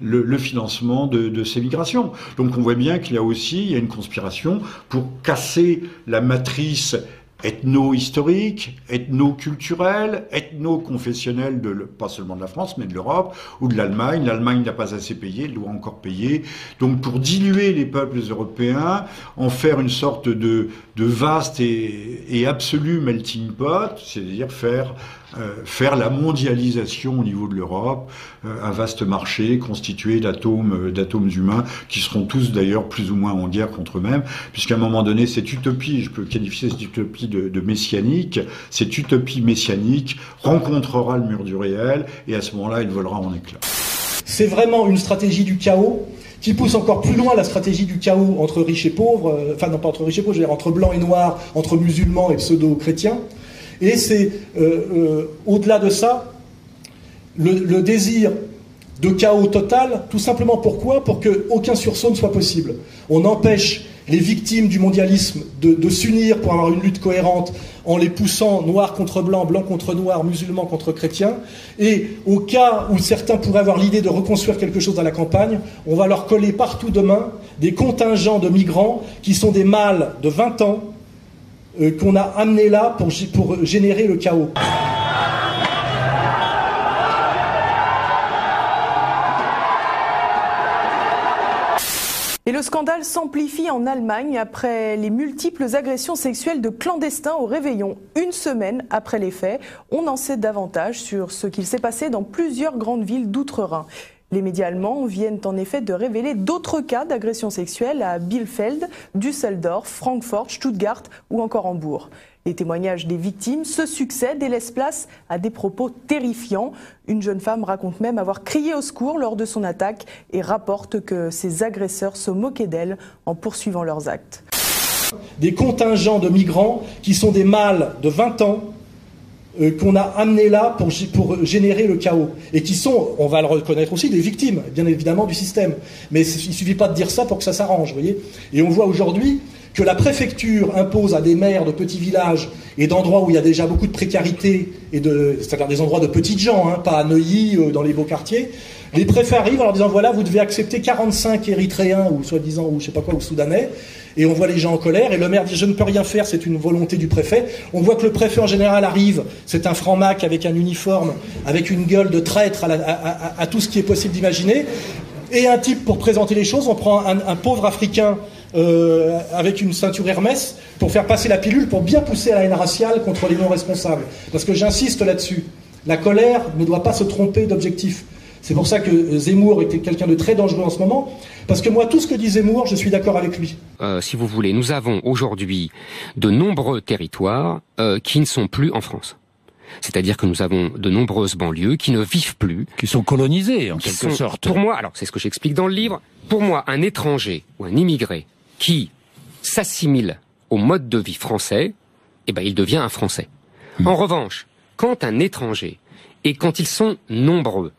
le, financement de, ces migrations. Donc on voit bien qu'il y a aussi il y a une conspiration pour casser la matrice ethno-historique, ethno-culturel, ethno-confessionnel, de, pas seulement de la France, mais de l'Europe ou de l'Allemagne. L'Allemagne n'a pas assez payé, elle doit encore payer. Donc pour diluer les peuples européens, en faire une sorte de, vaste et, et absolu melting pot, c'est-à-dire faire faire la mondialisation au niveau de l'Europe, euh, un vaste marché constitué d'atomes, euh, d'atomes humains qui seront tous d'ailleurs plus ou moins en guerre contre eux-mêmes, puisqu'à un moment donné, cette utopie, je peux qualifier cette utopie de, de messianique, cette utopie messianique rencontrera le mur du réel et à ce moment-là, il volera en éclats. C'est vraiment une stratégie du chaos qui pousse encore plus loin la stratégie du chaos entre riches et pauvres, enfin non pas entre riches et pauvres, je veux dire entre blancs et noirs, entre musulmans et pseudo-chrétiens. Et c'est euh, euh, au-delà de ça, le, désir de chaos total, tout simplement pourquoi? Pour qu'aucun sursaut ne soit possible. On empêche les victimes du mondialisme de, s'unir pour avoir une lutte cohérente en les poussant noir contre blanc, blanc contre noir, musulmans contre chrétiens. Et au cas où certains pourraient avoir l'idée de reconstruire quelque chose dans la campagne, on va leur coller partout demain des contingents de migrants qui sont des mâles de 20 ans qu'on a amené là pour, pour générer le chaos. Et le scandale s'amplifie en Allemagne après les multiples agressions sexuelles de clandestins au réveillon. Une semaine après les faits, on en sait davantage sur ce qu'il s'est passé dans plusieurs grandes villes d'outre-Rhin. Les médias allemands viennent en effet de révéler d'autres cas d'agressions sexuelles à Bielefeld, Düsseldorf, Francfort, Stuttgart ou encore Hambourg. Les témoignages des victimes se succèdent et laissent place à des propos terrifiants. Une jeune femme raconte même avoir crié au secours lors de son attaque et rapporte que ses agresseurs se moquaient d'elle en poursuivant leurs actes. Des contingents de migrants qui sont des mâles de 20 ans euh, qu'on a amenés là pour, générer le chaos et qui sont, on va le reconnaître aussi, des victimes, bien évidemment, du système. Mais il suffit pas de dire ça pour que ça s'arrange, voyez. Et on voit aujourd'hui que la préfecture impose à des maires de petits villages et d'endroits où il y a déjà beaucoup de précarité, et de, c'est-à-dire des endroits de petites gens, hein, pas à Neuilly, euh, dans les beaux quartiers, les préfets arrivent en leur disant voilà, vous devez accepter 45 Érythréens ou soi-disant ou je sais pas quoi ou Soudanais. Et on voit les gens en colère et le maire dit je ne peux rien faire, c'est une volonté du préfet. On voit que le préfet en général arrive, c'est un franc-mac avec un uniforme, avec une gueule de traître à, tout ce qui est possible d'imaginer. Et un type pour présenter les choses, on prend un, un pauvre Africain euh, avec une ceinture Hermès pour faire passer la pilule pour bien pousser à la haine raciale contre les non responsables. Parce que j'insiste là-dessus, la colère ne doit pas se tromper d'objectif. C'est pour ça que Zemmour était quelqu'un de très dangereux en ce moment, parce que moi, tout ce que dit Zemmour, je suis d'accord avec lui. Euh, si vous voulez, nous avons aujourd'hui de nombreux territoires euh, qui ne sont plus en France. C'est-à-dire que nous avons de nombreuses banlieues qui ne vivent plus. Qui sont colonisées, en quelque sont, sorte. Pour moi, alors c'est ce que j'explique dans le livre, pour moi, un étranger ou un immigré qui s'assimile au mode de vie français, eh ben, il devient un Français. Mmh. En revanche, quand un étranger, et quand ils sont nombreux,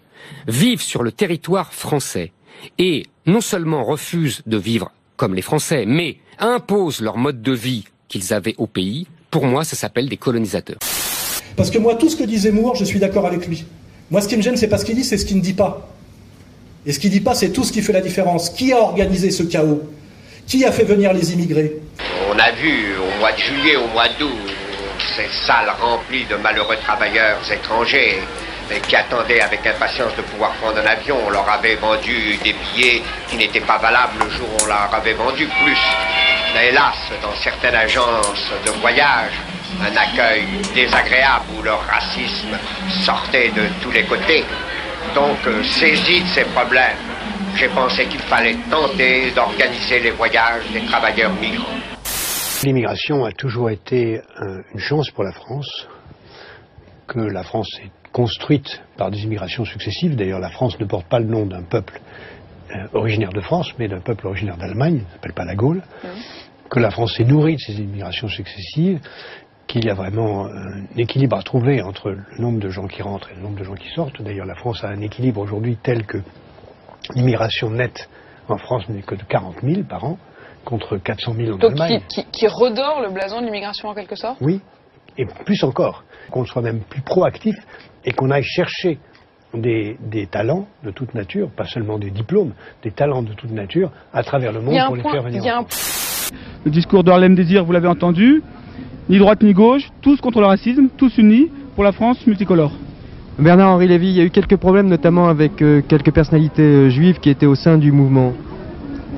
vivent sur le territoire français et non seulement refusent de vivre comme les Français, mais imposent leur mode de vie qu'ils avaient au pays, pour moi, ça s'appelle des colonisateurs. Parce que moi, tout ce que dit Zemmour, je suis d'accord avec lui. Moi, ce qui me gêne, c'est pas ce qu'il dit, c'est ce qu'il ne dit pas. Et ce qu'il dit pas, c'est tout ce qui fait la différence. Qui a organisé ce chaos? Qui a fait venir les immigrés? On a vu au mois de juillet, au mois d'août, ces salles remplies de malheureux travailleurs étrangers qui attendaient avec impatience de pouvoir prendre un avion. On leur avait vendu des billets qui n'étaient pas valables le jour où on leur avait vendu plus. Mais hélas, dans certaines agences de voyage, un accueil désagréable où leur racisme sortait de tous les côtés. Donc, euh, saisi de ces problèmes, j'ai pensé qu'il fallait tenter d'organiser les voyages des travailleurs migrants. L'immigration a toujours été un, une chance pour la France, que la France est construite par des immigrations successives. D'ailleurs, la France ne porte pas le nom d'un peuple euh, originaire de France, mais d'un peuple originaire d'Allemagne, ne s'appelle pas la Gaule. Mmh. Que la France s'est nourrie de ces immigrations successives, qu'il y a vraiment un équilibre à trouver entre le nombre de gens qui rentrent et le nombre de gens qui sortent. D'ailleurs, la France a un équilibre aujourd'hui tel que l'immigration nette en France n'est que de 40 000 par an, contre 400 000 en Donc Allemagne. Qui, qui, qui redore le blason de l'immigration en quelque sorte? Oui, et plus encore, qu'on soit même plus proactif et qu'on aille chercher des, des, talents de toute nature, pas seulement des diplômes, des talents de toute nature à travers le monde pour les point, faire venir un... Le discours d'Harlem Désir, vous l'avez entendu, ni droite ni gauche, tous contre le racisme, tous unis pour la France multicolore. Bernard-Henri Lévy, il y a eu quelques problèmes notamment avec euh, quelques personnalités euh, juives qui étaient au sein du mouvement.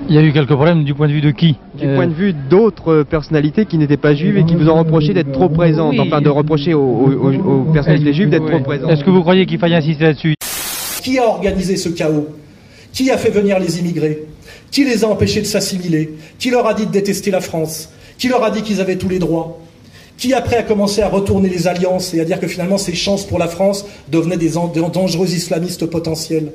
Il y a eu quelques problèmes du point de vue de qui Du point de vue d'autres personnalités qui n'étaient pas juives et qui vous ont reproché d'être trop présentes, Oui. enfin de reprocher aux, aux- aux personnalités juives d'être trop présentes. Est-ce que vous croyez qu'il faille insister là-dessus? Qui a organisé ce chaos? Qui a fait venir les immigrés? Qui les a empêchés de s'assimiler? Qui leur a dit de détester la France? Qui leur a dit qu'ils avaient tous les droits? Qui après a commencé à retourner les alliances et à dire que finalement ces chances pour la France devenaient des en- des dangereux islamistes potentiels?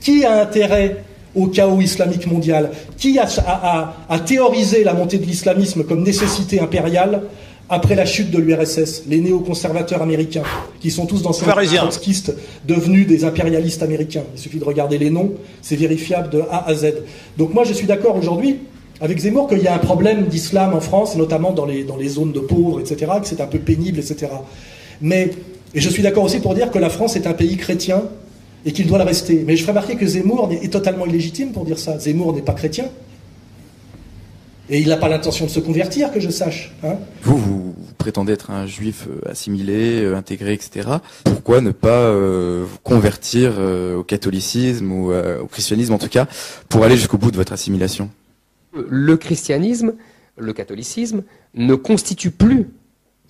Qui a intérêt au chaos islamique mondial Qui a, a- a- a théorisé la montée de l'islamisme comme nécessité impériale après la chute de l'URSS, les néoconservateurs américains, qui sont tous d'anciens Pharisiens. trotskistes devenus des impérialistes américains. Il suffit de regarder les noms, c'est vérifiable de A à Z. Donc moi je suis d'accord aujourd'hui avec Zemmour qu'il y a un problème d'islam en France, notamment dans les, dans les zones de pauvres, etc., que c'est un peu pénible, etc. Mais, et je suis d'accord aussi pour dire que la France est un pays chrétien et qu'il doit le rester. Mais je ferai remarquer que Zemmour est totalement illégitime pour dire ça. Zemmour n'est pas chrétien. Et il n'a pas l'intention de se convertir, que je sache. hein. Vous, vous, vous prétendez être un juif euh, assimilé, euh, intégré, etc. Pourquoi ne pas euh, vous convertir euh, au catholicisme ou euh, au christianisme en tout cas, pour aller jusqu'au bout de votre assimilation? Le christianisme, le catholicisme ne constitue plus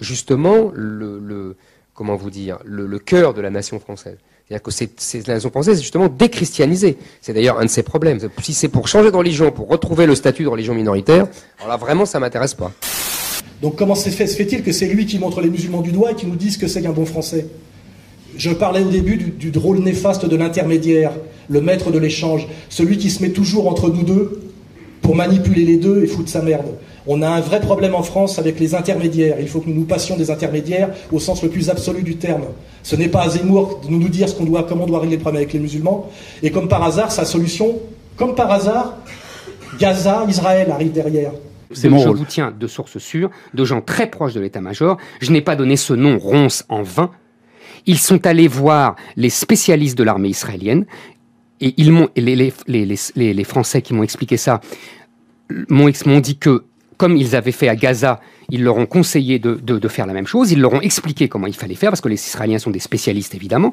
justement le, le- comment vous dire le, le cœur de la nation française. C'est-à-dire que c'est, c'est- la nation française est justement déchristianisée. C'est d'ailleurs un de ses problèmes. Si c'est pour changer de religion, pour retrouver le statut de religion minoritaire, alors là vraiment ça m'intéresse pas. Donc comment se fait- se fait-il que c'est lui qui montre les musulmans du doigt et qui nous dit ce que c'est qu'un bon français? Je parlais au début du, du rôle néfaste de l'intermédiaire, le maître de l'échange, celui qui se met toujours entre nous deux pour manipuler les deux et foutre sa merde. On a un vrai problème en France avec les intermédiaires. Il faut que nous nous passions des intermédiaires au sens le plus absolu du terme. Ce n'est pas à Zemmour de nous dire ce qu'on doit, comment on doit régler le problème avec les musulmans. Et comme par hasard, sa solution, comme par hasard, Gaza, Israël arrive derrière. je vous tiens de sources sûres, de gens très proches de l'état-major. Je n'ai pas donné ce nom ronce en vain. Ils sont allés voir les spécialistes de l'armée israélienne et ils m'ont, les, les, les, les- les Français qui m'ont expliqué ça m'ont, ex- m'ont dit que comme ils avaient fait à Gaza, ils leur ont conseillé de, de- de faire la même chose. Ils leur ont expliqué comment il fallait faire parce que les Israéliens sont des spécialistes évidemment.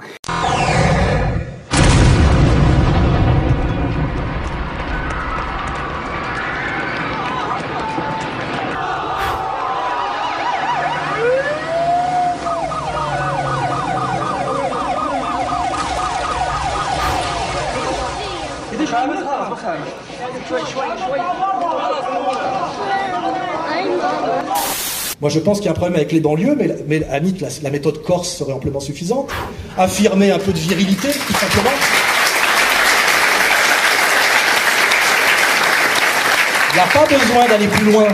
Moi, je pense qu'il y a un problème avec les banlieues, mais, mais à la méthode corse serait amplement suffisante. Affirmer un peu de virilité, tout simplement. Il n'y a pas besoin d'aller plus loin.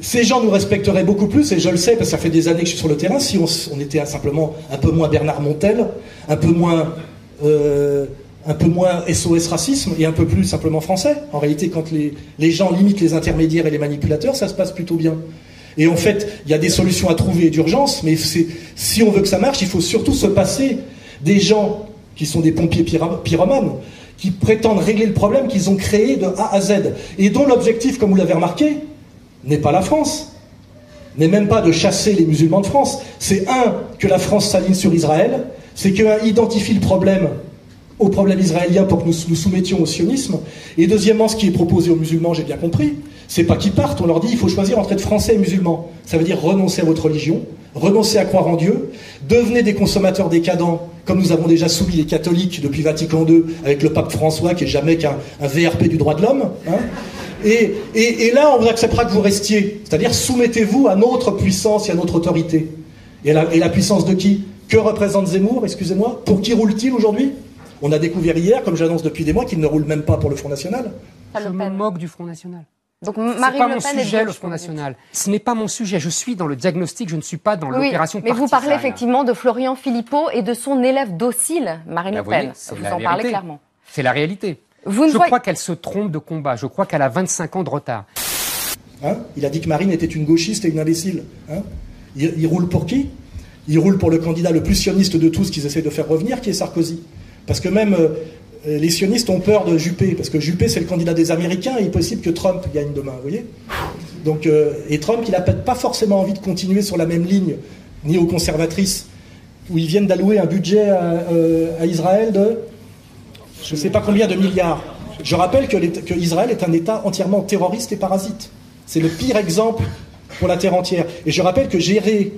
Ces gens nous respecteraient beaucoup plus, et je le sais, parce que ça fait des années que je suis sur le terrain, si on, était simplement un peu moins Bernard Montel, un peu moins, euh, SOS racisme, et un peu plus simplement français. En réalité, quand les gens limitent les intermédiaires et les manipulateurs, ça se passe plutôt bien. Et en fait, il y a des solutions à trouver d'urgence, mais si on veut que ça marche, il faut surtout se passer des gens qui sont des pompiers pyromanes, qui prétendent régler le problème qu'ils ont créé de A à Z, et dont l'objectif, comme vous l'avez remarqué, n'est pas la France, n'est même pas de chasser les musulmans de France. C'est un, que la France s'aligne sur Israël, c'est qu'un identifie le problème au problème israélien pour que nous nous soumettions au sionisme. Et deuxièmement, ce qui est proposé aux musulmans, j'ai bien compris, c'est pas qu'ils partent, on leur dit il faut choisir entre être français et musulman. Ça veut dire renoncer à votre religion, renoncer à croire en Dieu, devenez des consommateurs décadents, comme nous avons déjà soumis les catholiques depuis Vatican II avec le pape François, qui est jamais qu'un un VRP du droit de l'homme. hein. Et, là, on acceptera que vous restiez. C'est-à-dire, soumettez-vous à notre puissance et à notre autorité. Et la puissance de qui? Que représente Zemmour, excusez-moi Pour qui roule-t-il aujourd'hui? On a découvert hier, comme j'annonce depuis des mois, qu'il ne roule même pas pour le Front National. Je me moque du Front National. Donc C'est Marine pas Le mon Pen est sujet, de le gauche, Front. National. Ce n'est pas mon sujet. Je suis dans le diagnostic, je ne suis pas dans Oui, l'opération mais vous parlez effectivement de Florian Philippot et de son élève docile, Marine Bah, Le vous voyez, Pen. c'est Vous la en parlez clairement. C'est la réalité. Vous ne je voyez- crois qu'elle se trompe de combat. Je crois qu'elle a 25 ans de retard. Hein? Il a dit que Marine était une gauchiste et une imbécile. Hein? Il, il roule pour qui? Il roule pour le candidat le plus sioniste de tous qu'ils essaient de faire revenir, qui est Sarkozy. Parce que même euh, les sionistes ont peur de Juppé, parce que Juppé c'est le candidat des Américains il est possible que Trump gagne demain, vous voyez Donc, euh, et Trump, il n'a pas forcément envie de continuer sur la même ligne néoconservatrice, où ils viennent d'allouer un budget à, euh, Israël de je ne sais pas combien de milliards. Je rappelle que, Israël est un État entièrement terroriste et parasite. C'est le pire exemple pour la terre entière. Et je rappelle que gérer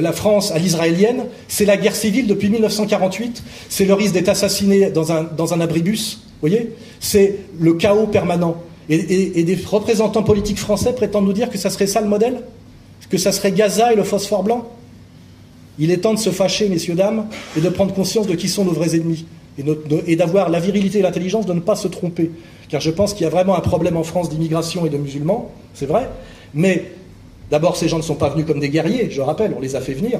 la France à l'israélienne, c'est la guerre civile depuis 1948, c'est le risque d'être assassiné dans un, dans un abribus, voyez C'est le chaos permanent. Et, des représentants politiques français prétendent nous dire que ça serait ça le modèle Que ça serait Gaza et le phosphore blanc Il est temps de se fâcher, messieurs, dames, et de prendre conscience de qui sont nos vrais ennemis. Et, et d'avoir la virilité et l'intelligence de ne pas se tromper. Car je pense qu'il y a vraiment un problème en France d'immigration et de musulmans, c'est vrai. Mais d'abord, ces gens ne sont pas venus comme des guerriers, je rappelle, on les a fait venir,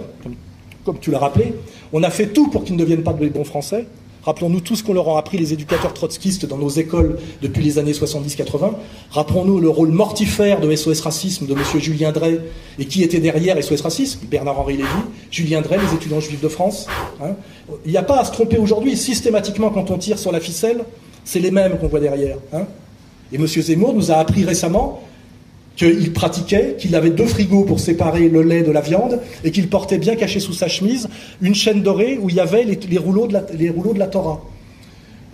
comme, tu l'as rappelé. On a fait tout pour qu'ils ne deviennent pas de bons Français. Rappelons-nous tout ce qu'on leur a appris les éducateurs trotskistes dans nos écoles depuis les années 70-80. Rappelons-nous le rôle mortifère de SOS Racisme de M. Julien Drey et qui était derrière SOS Racisme Bernard-Henri Lévy, Julien Drey, les étudiants juifs de France. hein. Il n'y a pas à se tromper aujourd'hui. Systématiquement, quand on tire sur la ficelle, c'est les mêmes qu'on voit derrière. hein. Et M. Zemmour nous a appris récemment qu'il pratiquait, qu'il avait deux frigos pour séparer le lait de la viande et qu'il portait bien caché sous sa chemise une chaîne dorée où il y avait les, rouleaux, de la, les rouleaux de la Torah.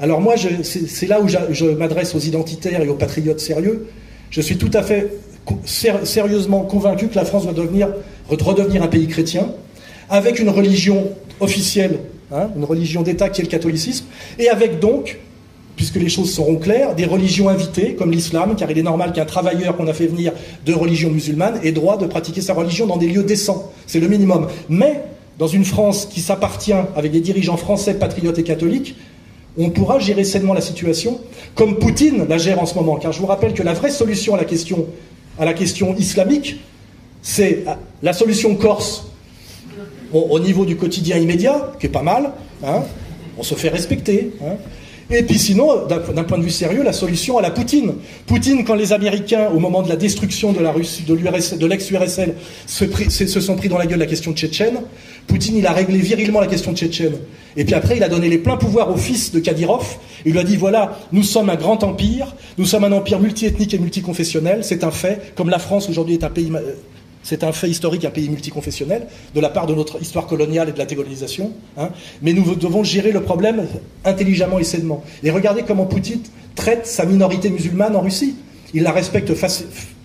Alors moi, c'est là où je m'adresse aux identitaires et aux patriotes sérieux. Je suis tout à fait sérieusement convaincu que la France doit devenir, redevenir un pays chrétien, avec une religion officielle, hein, une religion d'État qui est le catholicisme, et avec donc puisque les choses seront claires, des religions invitées, comme l'islam, car il est normal qu'un travailleur qu'on a fait venir de religion musulmane ait droit de pratiquer sa religion dans des lieux décents. C'est le minimum. Mais, dans une France qui s'appartient avec des dirigeants français, patriotes et catholiques, on pourra gérer sainement la situation, comme Poutine la gère en ce moment. Car je vous rappelle que la vraie solution à la question, islamique, c'est ah, la solution corse au niveau du quotidien immédiat, qui est pas mal, hein, on se fait respecter. hein. Et puis sinon, d'un point de vue sérieux, la solution à la Poutine. Poutine, quand les Américains, au moment de la destruction de la Russie, de, l'ex-URSL, se, sont pris dans la gueule la question tchétchène, Poutine, il a réglé virilement la question tchétchène. Et puis après, il a donné les pleins pouvoirs au fils de Kadyrov. Il lui a dit, voilà, nous sommes un grand empire, nous sommes un empire multiethnique et multiconfessionnel, c'est un fait, comme la France aujourd'hui est un pays... c'est un fait historique, un pays multiconfessionnel, de la part de notre histoire coloniale et de la décolonisation. hein. Mais nous devons gérer le problème intelligemment et sainement. Et regardez comment Poutine traite sa minorité musulmane en Russie. Il la respecte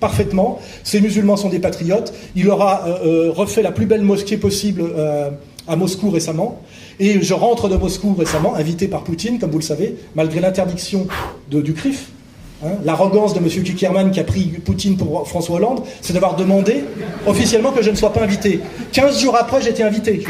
parfaitement. Ces musulmans sont des patriotes. Il aura euh, euh, refait la plus belle mosquée possible euh, à Moscou récemment. Et je rentre de Moscou récemment, invité par Poutine, comme vous le savez, malgré l'interdiction du CRIF. Hein, L'arrogance de M. Kickerman qui a pris Poutine pour François Hollande, c'est d'avoir demandé officiellement que je ne sois pas invité. 15 jours après, j'étais invité.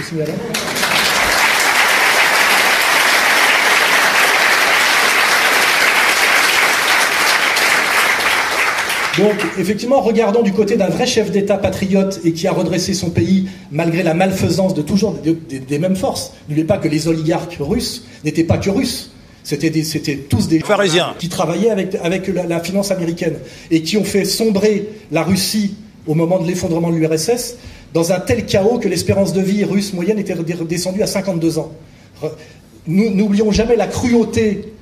Donc, effectivement, regardons du côté d'un vrai chef d'État patriote et qui a redressé son pays malgré la malfaisance de toujours des mêmes forces. N'oubliez pas que les oligarques russes n'étaient pas que russes. C'était des- c'était tous des pharisiens qui travaillaient avec, avec la, la finance américaine et qui ont fait sombrer la Russie au moment de l'effondrement de l'URSS dans un tel chaos que l'espérance de vie russe moyenne était redescendue à 52 ans. Nous n'oublions jamais la cruauté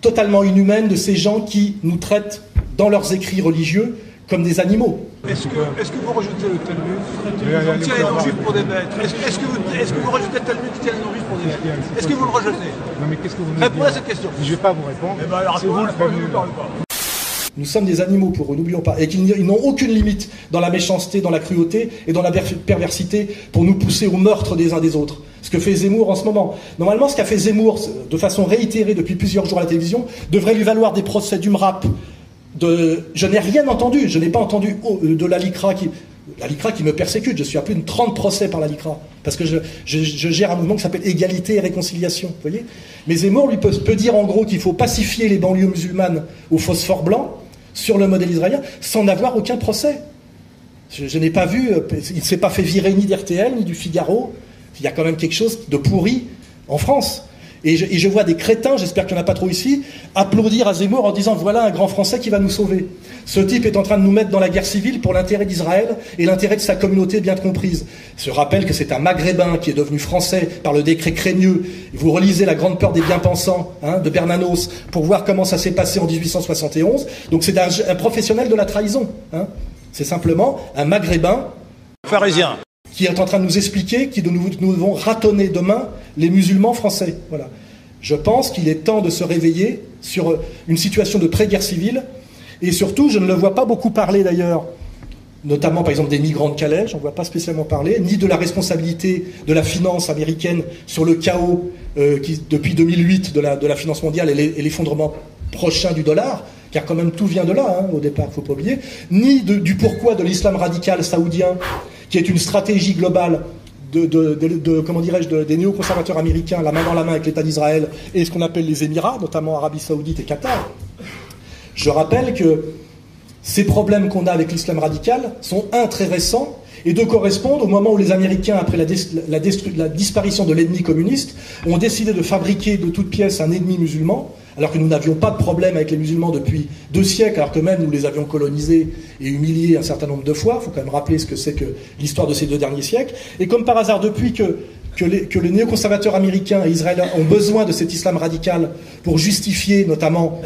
totalement inhumaine de ces gens qui nous traitent dans leurs écrits religieux comme des animaux. Est-ce que, est-ce que vous rejetez le Talmud? Qui tient les non-juifs pour des bêtes Est-ce est-ce que, vous- est-ce que vous rejetez le Talmud qui tient les non-juifs Est-ce que vous le rejetez? Non mais qu'est-ce que vous Répondez à cette question. Je vais pas vous répondre. Eh ben alors, c'est vous le répondez, prévenu. ne parlez pas. Nous sommes des animaux pour eux, n'oublions pas. Et qu'ils n'ont aucune limite dans la méchanceté, dans la cruauté et dans la per- perversité pour nous pousser au meurtre des uns des autres. Ce que fait Zemmour en ce moment. Normalement, ce qu'a fait Zemmour de façon réitérée depuis plusieurs jours à la télévision devrait lui valoir des procès du MRAP. De... Je n'ai rien entendu. Je n'ai pas entendu euh, de la LICRA qui. La LICRA qui me persécute, je suis à plus de 30 procès par la LICRA, parce que je, gère un mouvement qui s'appelle Égalité et Réconciliation. Vous voyez? Mais Zemmour lui peut, dire en gros qu'il faut pacifier les banlieues musulmanes au phosphore blanc, sur le modèle israélien, sans n'avoir aucun procès. Je, je n'ai pas vu, euh, il ne s'est pas fait virer ni d'RTL, ni du Figaro. Il y a quand même quelque chose de pourri en France. Et je, et je vois des crétins, j'espère qu'il n'y en a pas trop ici, applaudir à Zemmour en disant voilà un grand Français qui va nous sauver. Ce type est en train de nous mettre dans la guerre civile pour l'intérêt d'Israël et l'intérêt de sa communauté bien comprise. Je rappelle que c'est un Maghrébin qui est devenu français par le décret Crémieux. Vous relisez La Grande Peur des Bien-Pensants hein, de Bernanos pour voir comment ça s'est passé en 1871. Donc c'est un, un professionnel de la trahison. hein. C'est simplement un maghrébin Pharisien. qui est en train de nous expliquer que nous, nous devons ratonner demain les musulmans français. Voilà. Je pense qu'il est temps de se réveiller sur euh, une situation de pré-guerre civile. Et surtout, je ne le vois pas beaucoup parler d'ailleurs, notamment par exemple des migrants de Calais, j'en vois pas spécialement parler, ni de la responsabilité de la finance américaine sur le chaos euh, qui, depuis 2008 de la, finance mondiale et l'e- et l'effondrement prochain du dollar, car quand même tout vient de là, hein, au départ, faut pas oublier, ni du pourquoi de l'islam radical saoudien, qui est une stratégie globale de, comment dirais-je, de- des néoconservateurs américains, la main dans la main avec l'État d'Israël et ce qu'on appelle les Émirats, notamment Arabie Saoudite et Qatar. Je rappelle que ces problèmes qu'on a avec l'islam radical sont, un, très récents, et deux, correspondent au moment où les Américains, après la, la la disparition de l'ennemi communiste, ont décidé de fabriquer de toutes pièces un ennemi musulman, alors que nous n'avions pas de problème avec les musulmans depuis deux siècles, alors que même nous les avions colonisés et humiliés un certain nombre de fois. Il faut quand même rappeler ce que c'est que l'histoire de ces deux derniers siècles. Et comme par hasard, depuis que, les, néoconservateurs américains et israéliens ont besoin de cet islam radical pour justifier notamment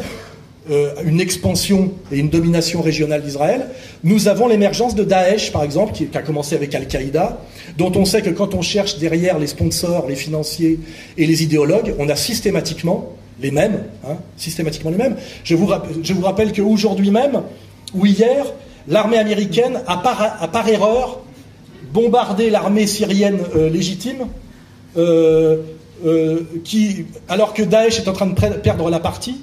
euh, une expansion et une domination régionale d'Israël. Nous avons l'émergence de Daesh, par exemple, qui, qui a commencé avec Al-Qaïda, dont on sait que quand on cherche derrière les sponsors, les financiers et les idéologues, on a systématiquement les mêmes, hein, systématiquement les mêmes. Je vous, rapp- je vous rappelle qu'aujourd'hui même, ou hier, l'armée américaine a par, erreur bombardé l'armée syrienne euh, légitime, euh, euh, qui, alors que Daesh est en train de perdre la partie,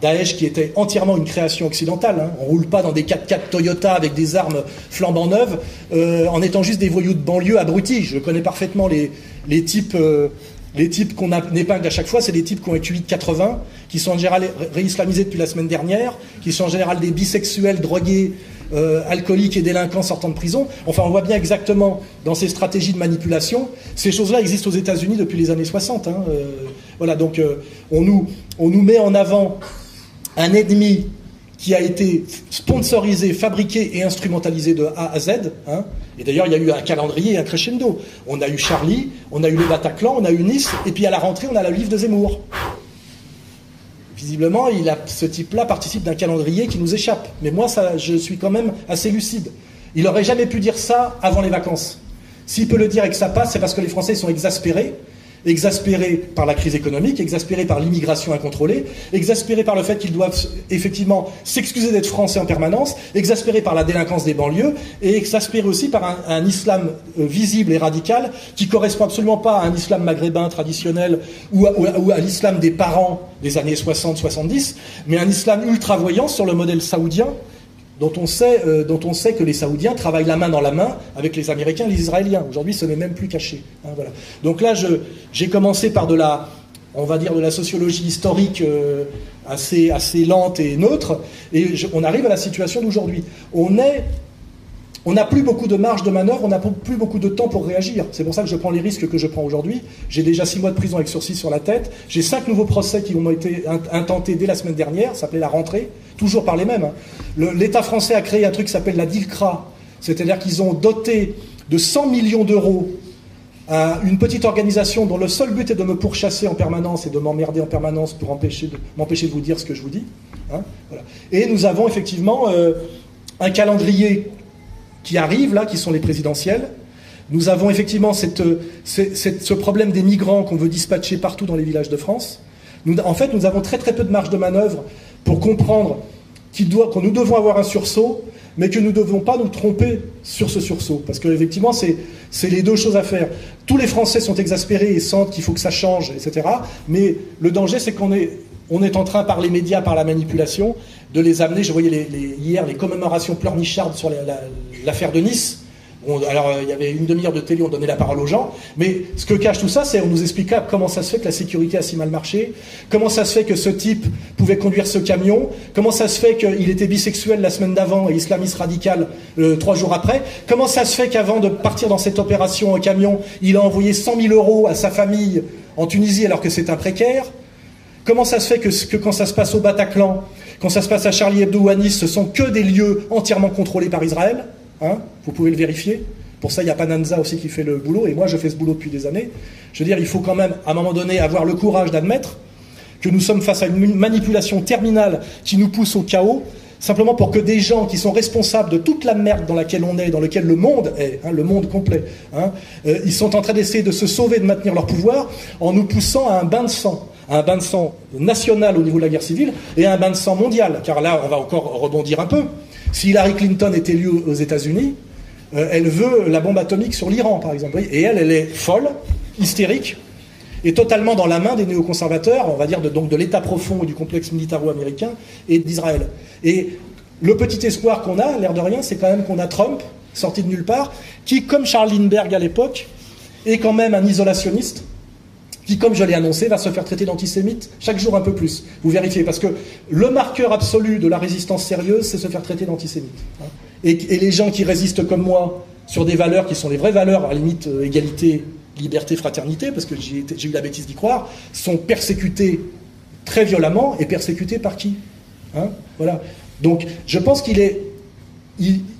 Daesh qui était entièrement une création occidentale. hein. On roule pas dans des 4x4 Toyota avec des armes flambant neuves, en étant juste des voyous de banlieue abrutis. Je connais parfaitement les, types, les types qu'on épingle à chaque fois. C'est des types qui ont de 80, qui sont en général ré- réislamisés depuis la semaine dernière, qui sont en général des bisexuels drogués. euh, alcooliques et délinquants sortant de prison. Enfin, on voit bien exactement dans ces stratégies de manipulation, ces choses-là existent aux États-Unis depuis les années 60. hein. Euh, voilà, donc euh, on nous met en avant un ennemi qui a été sponsorisé, fabriqué et instrumentalisé de A à Z. hein. Et d'ailleurs, il y a eu un calendrier et un crescendo. On a eu Charlie, on a eu le Bataclan, on a eu Nice, et puis à la rentrée, on a la livre de Zemmour. Visiblement, ce type-là participe d'un calendrier qui nous échappe. Mais moi, je suis quand même assez lucide. Il n'aurait jamais pu dire ça avant les vacances. S'il peut le dire et que ça passe, c'est parce que les Français sont exaspérés. Exaspérés par la crise économique, exaspérés par l'immigration incontrôlée, exaspérés par le fait qu'ils doivent effectivement s'excuser d'être français en permanence, exaspérés par la délinquance des banlieues et exaspérés aussi par un, islam euh, visible et radical qui correspond absolument pas à un islam maghrébin traditionnel ou à, l'islam des parents des années 60-70, mais un islam ultra voyant sur le modèle saoudien dont on, sait, euh, dont on sait que les Saoudiens travaillent la main dans la main avec les Américains et les Israéliens. Aujourd'hui, ce n'est même plus caché. hein, voilà. Donc là, j'ai commencé par de la, on va dire, de la sociologie historique euh, assez, assez lente et neutre, et on arrive à la situation d'aujourd'hui. On est on n'a plus beaucoup de marge de manœuvre, on n'a plus beaucoup de temps pour réagir. C'est pour ça que je prends les risques que je prends aujourd'hui. J'ai déjà six mois de prison avec sursis sur la tête. J'ai cinq nouveaux procès qui ont été int- intentés dès la semaine dernière. Ça s'appelait la rentrée, toujours par les mêmes. hein. L'État français a créé un truc qui s'appelle la DILCRA. C'est-à-dire qu'ils ont doté de 100 millions d'euros à une petite organisation dont le seul but est de me pourchasser en permanence et de m'emmerder en permanence pour m'empêcher de, vous dire ce que je vous dis. hein. Et nous avons effectivement euh, un calendrier qui arrivent, là, qui sont les présidentielles. Nous avons effectivement euh, ce- problème des migrants qu'on veut dispatcher partout dans les villages de France. En fait, nous avons très très peu de marge de manœuvre pour comprendre qu'il doit, que nous devons avoir un sursaut, mais que nous ne devons pas nous tromper sur ce sursaut. Parce qu'effectivement, c'est les deux choses à faire. Tous les Français sont exaspérés et sentent qu'il faut que ça change, etc. Mais le danger, c'est qu'on est, on est en train, par les médias, par la manipulation, de les amener. Je voyais hier les commémorations pleurnichardes sur la- l'affaire de Nice. Alors, euh, il y avait une demi-heure de télé, on donnait la parole aux gens. Mais ce que cache tout ça, c'est on nous expliqua comment ça se fait que la sécurité a si mal marché, comment ça se fait que ce type pouvait conduire ce camion, comment ça se fait qu'il était bisexuel la semaine d'avant et islamiste radical euh, trois jours après, comment ça se fait qu'avant de partir dans cette opération au camion, il a envoyé 100 000 euros à sa famille en Tunisie alors que c'est un précaire. Comment ça se fait que, que quand ça se passe au Bataclan, quand ça se passe à Charlie Hebdo ou à Nice, ce sont que des lieux entièrement contrôlés par Israël? Hein Vous pouvez le vérifier. Pour ça, il y a Pananza aussi qui fait le boulot, et moi je fais ce boulot depuis des années. Je veux dire, il faut quand même, à un moment donné, avoir le courage d'admettre que nous sommes face à une manipulation terminale qui nous pousse au chaos, simplement pour que des gens qui sont responsables de toute la merde dans laquelle on est, dans lequel le monde est, hein, le monde complet, hein, euh, ils sont en train d'essayer de se sauver, de maintenir leur pouvoir, en nous poussant à un bain de sang, un bain de sang national au niveau de la guerre civile et un bain de sang mondial. Car là, on va encore rebondir un peu. Si Hillary Clinton est élue aux États-Unis, euh, elle veut la bombe atomique sur l'Iran, par exemple. Et elle, elle est folle, hystérique, et totalement dans la main des néoconservateurs, on va dire de, donc de l'État profond et du complexe militaro-américain et d'Israël. Et le petit espoir qu'on a, l'air de rien, c'est quand même qu'on a Trump, sorti de nulle part, qui, comme Charles Lindbergh à l'époque, est quand même un isolationniste, qui, comme je l'ai annoncé, va se faire traiter d'antisémite chaque jour un peu plus. Vous vérifiez, parce que le marqueur absolu de la résistance sérieuse, c'est se faire traiter d'antisémite. Et, les gens qui résistent comme moi sur des valeurs qui sont les vraies valeurs, à la limite euh, égalité, liberté, fraternité, parce que j'ai eu la bêtise d'y croire, sont persécutés très violemment et persécutés par qui? Hein? Voilà. Donc, je pense qu'il est.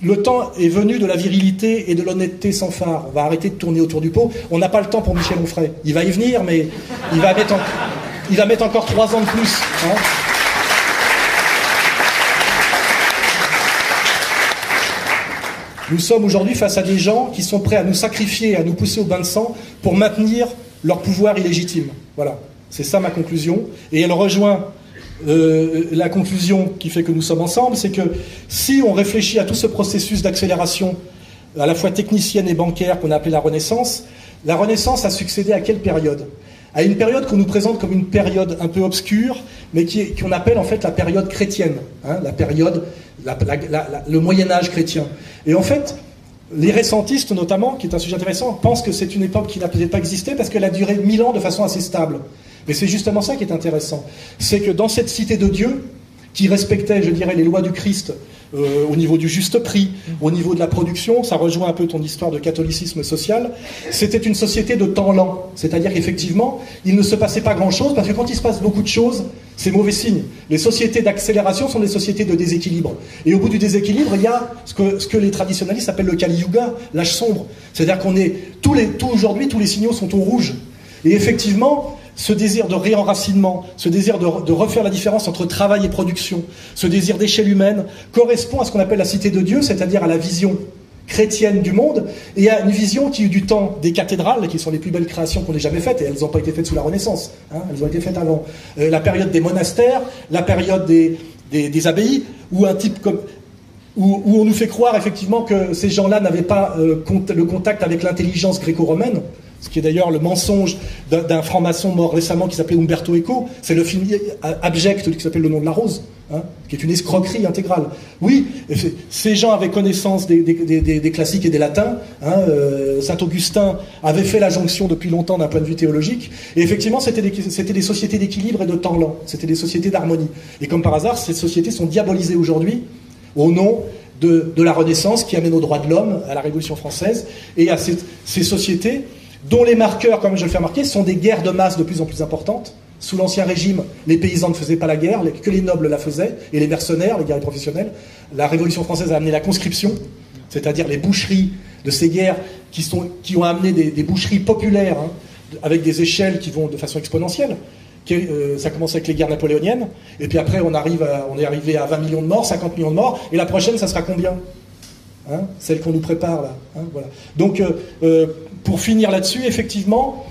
le temps est venu de la virilité et de l'honnêteté sans phare. On va arrêter de tourner autour du pot. On n'a pas le temps pour Michel Onfray. Il va y venir, mais il va mettre, en- il va mettre encore trois ans de plus. hein. Nous sommes aujourd'hui face à des gens qui sont prêts à nous sacrifier, à nous pousser au bain de sang pour maintenir leur pouvoir illégitime. Voilà, c'est ça ma conclusion. Et elle rejoint euh, la conclusion qui fait que nous sommes ensemble, c'est que si on réfléchit à tout ce processus d'accélération, à la fois technicienne et bancaire qu'on a appelé la Renaissance, la Renaissance a succédé à quelle période? À une période qu'on nous présente comme une période un peu obscure, mais qu'on appelle en fait la période chrétienne, hein, la période, le Moyen Âge chrétien. Et en fait, les récentistes notamment, qui est un sujet intéressant, pensent que c'est une époque qui n'a peut-être pas existé parce qu'elle a duré mille ans de façon assez stable. Mais c'est justement ça qui est intéressant. C'est que dans cette cité de Dieu, qui respectait, je dirais, les lois du Christ euh, au niveau du juste prix, au niveau de la production, ça rejoint un peu ton histoire de catholicisme social, c'était une société de temps lent. C'est-à-dire qu'effectivement, il ne se passait pas grand-chose, parce que quand il se passe beaucoup de choses, c'est mauvais signe. Les sociétés d'accélération sont des sociétés de déséquilibre. Et au bout du déséquilibre, il y a ce que, les traditionnalistes appellent le Kali Yuga, l'âge sombre. C'est-à-dire qu'on est, tous tout aujourd'hui, tous les signaux sont au rouge. Et effectivement, ce désir de réenracinement, ce désir de, refaire la différence entre travail et production, ce désir d'échelle humaine, correspond à ce qu'on appelle la cité de Dieu, c'est-à-dire à la vision chrétienne du monde, et à une vision qui est du temps des cathédrales, qui sont les plus belles créations qu'on ait jamais faites, et elles n'ont pas été faites sous la Renaissance, hein, elles ont été faites avant. Euh, la période des monastères, la période des, des, abbayes, où un type où, où on nous fait croire effectivement que ces gens-là n'avaient pas euh, le contact avec l'intelligence gréco-romaine, ce qui est d'ailleurs le mensonge d'un franc-maçon mort récemment qui s'appelait Umberto Eco. C'est le film abject qui s'appelle Le nom de la rose, hein, qui est une escroquerie intégrale. Oui, ces gens avaient connaissance des, classiques et des latins. hein, euh, Saint Augustin avait fait la jonction depuis longtemps d'un point de vue théologique. Et effectivement, c'était des, sociétés d'équilibre et de temps lent. C'était des sociétés d'harmonie. Et comme par hasard, ces sociétés sont diabolisées aujourd'hui au nom de, la Renaissance qui amène aux droits de l'homme, à la Révolution française, et à ces sociétés dont les marqueurs, comme je le fais remarquer, sont des guerres de masse de plus en plus importantes. Sous l'Ancien Régime, les paysans ne faisaient pas la guerre, que les nobles la faisaient, et les mercenaires, les guerriers professionnels. La Révolution française a amené la conscription, c'est-à-dire les boucheries de ces guerres qui, sont, qui ont amené des, boucheries populaires, hein, avec des échelles qui vont de façon exponentielle. Euh, ça commence avec les guerres napoléoniennes, et puis après on, arrive on est arrivé à 20 millions de morts, 50 millions de morts, et la prochaine, ça sera combien Hein, Celle qu'on nous prépare là. hein, voilà. Donc, euh, euh, pour finir là-dessus, effectivement,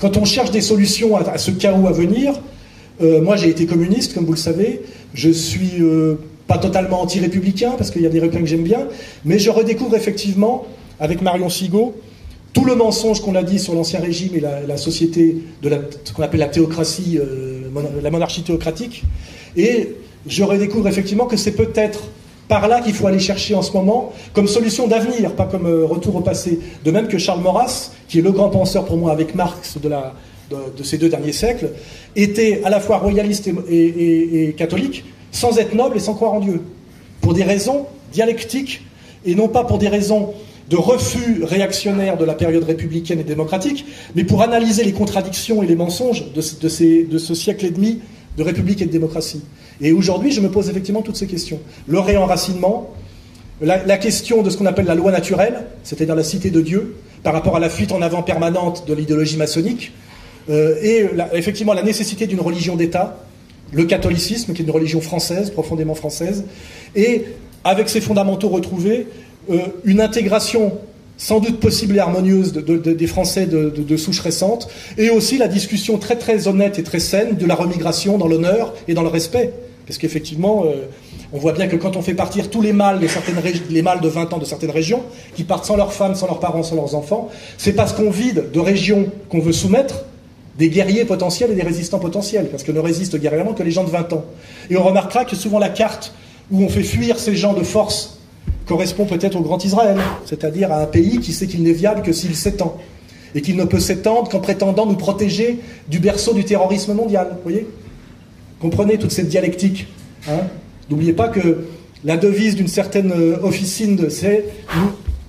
quand on cherche des solutions à, ce chaos à venir, euh, moi j'ai été communiste, comme vous le savez, je suis euh, pas totalement anti-républicain, parce qu'il y a des républicains que j'aime bien, mais je redécouvre effectivement, avec Marion Sigaud, tout le mensonge qu'on a dit sur l'ancien régime et la, société de ce qu'on appelle la théocratie, euh, la monarchie théocratique, et je redécouvre effectivement que c'est peut-être par là qu'il faut aller chercher en ce moment comme solution d'avenir, pas comme euh, retour au passé. De même que Charles Maurras, qui est le grand penseur pour moi avec Marx de, ces deux derniers siècles, était à la fois royaliste et, catholique, sans être noble et sans croire en Dieu, pour des raisons dialectiques et non pas pour des raisons de refus réactionnaire de la période républicaine et démocratique, mais pour analyser les contradictions et les mensonges de ce siècle et demi de république et de démocratie. Et aujourd'hui, je me pose effectivement toutes ces questions. Le réenracinement, la, question de ce qu'on appelle la loi naturelle, c'est-à-dire la cité de Dieu, par rapport à la fuite en avant permanente de l'idéologie maçonnique, euh, et effectivement la nécessité d'une religion d'État le catholicisme, qui est une religion française, profondément française, et avec ses fondamentaux retrouvés, euh, une intégration sans doute possible et harmonieuse de, de, de, des Français de, de, souche récente, et aussi la discussion très très honnête et très saine de la remigration dans l'honneur et dans le respect. Parce qu'effectivement, euh, on voit bien que quand on fait partir tous les mâles, de certaines les mâles de 20 ans de certaines régions, qui partent sans leurs femmes, sans leurs parents, sans leurs enfants, c'est parce qu'on vide de régions qu'on veut soumettre des guerriers potentiels et des résistants potentiels, parce que ne résistent guerrièrement que les gens de 20 ans. Et on remarquera que souvent la carte où on fait fuir ces gens de force correspond peut-être au Grand Israël, c'est-à-dire à un pays qui sait qu'il n'est viable que s'il s'étend, et qu'il ne peut s'étendre qu'en prétendant nous protéger du berceau du terrorisme mondial. Vous voyez? Comprenez toute cette dialectique. Hein N'oubliez pas que la devise d'une certaine euh, officine, c'est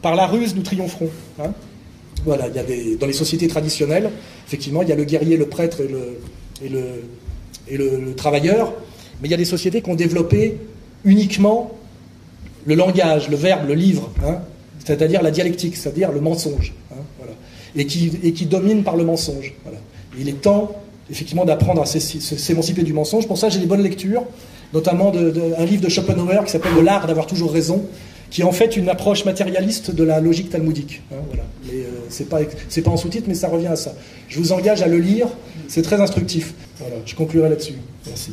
par la ruse, nous triompherons. Hein voilà, il y a des, dans les sociétés traditionnelles, effectivement, il y a le guerrier, le prêtre et le, et le, et le, travailleur, mais il y a des sociétés qui ont développé uniquement le langage, le verbe, le livre, hein, c'est-à-dire la dialectique, c'est-à-dire le mensonge, et, qui, et qui domine par le mensonge. Il est temps, effectivement, d'apprendre à s'émanciper du mensonge. Pour ça, j'ai des bonnes lectures, notamment de, un livre de Schopenhauer qui s'appelle De l'art d'avoir toujours raison, qui est en fait une approche matérialiste de la logique talmudique. Hein, voilà. Euh, c'est pas pas en sous-titre, mais ça revient à ça. Je vous engage à le lire, c'est très instructif. Voilà, je conclurai là-dessus. Merci.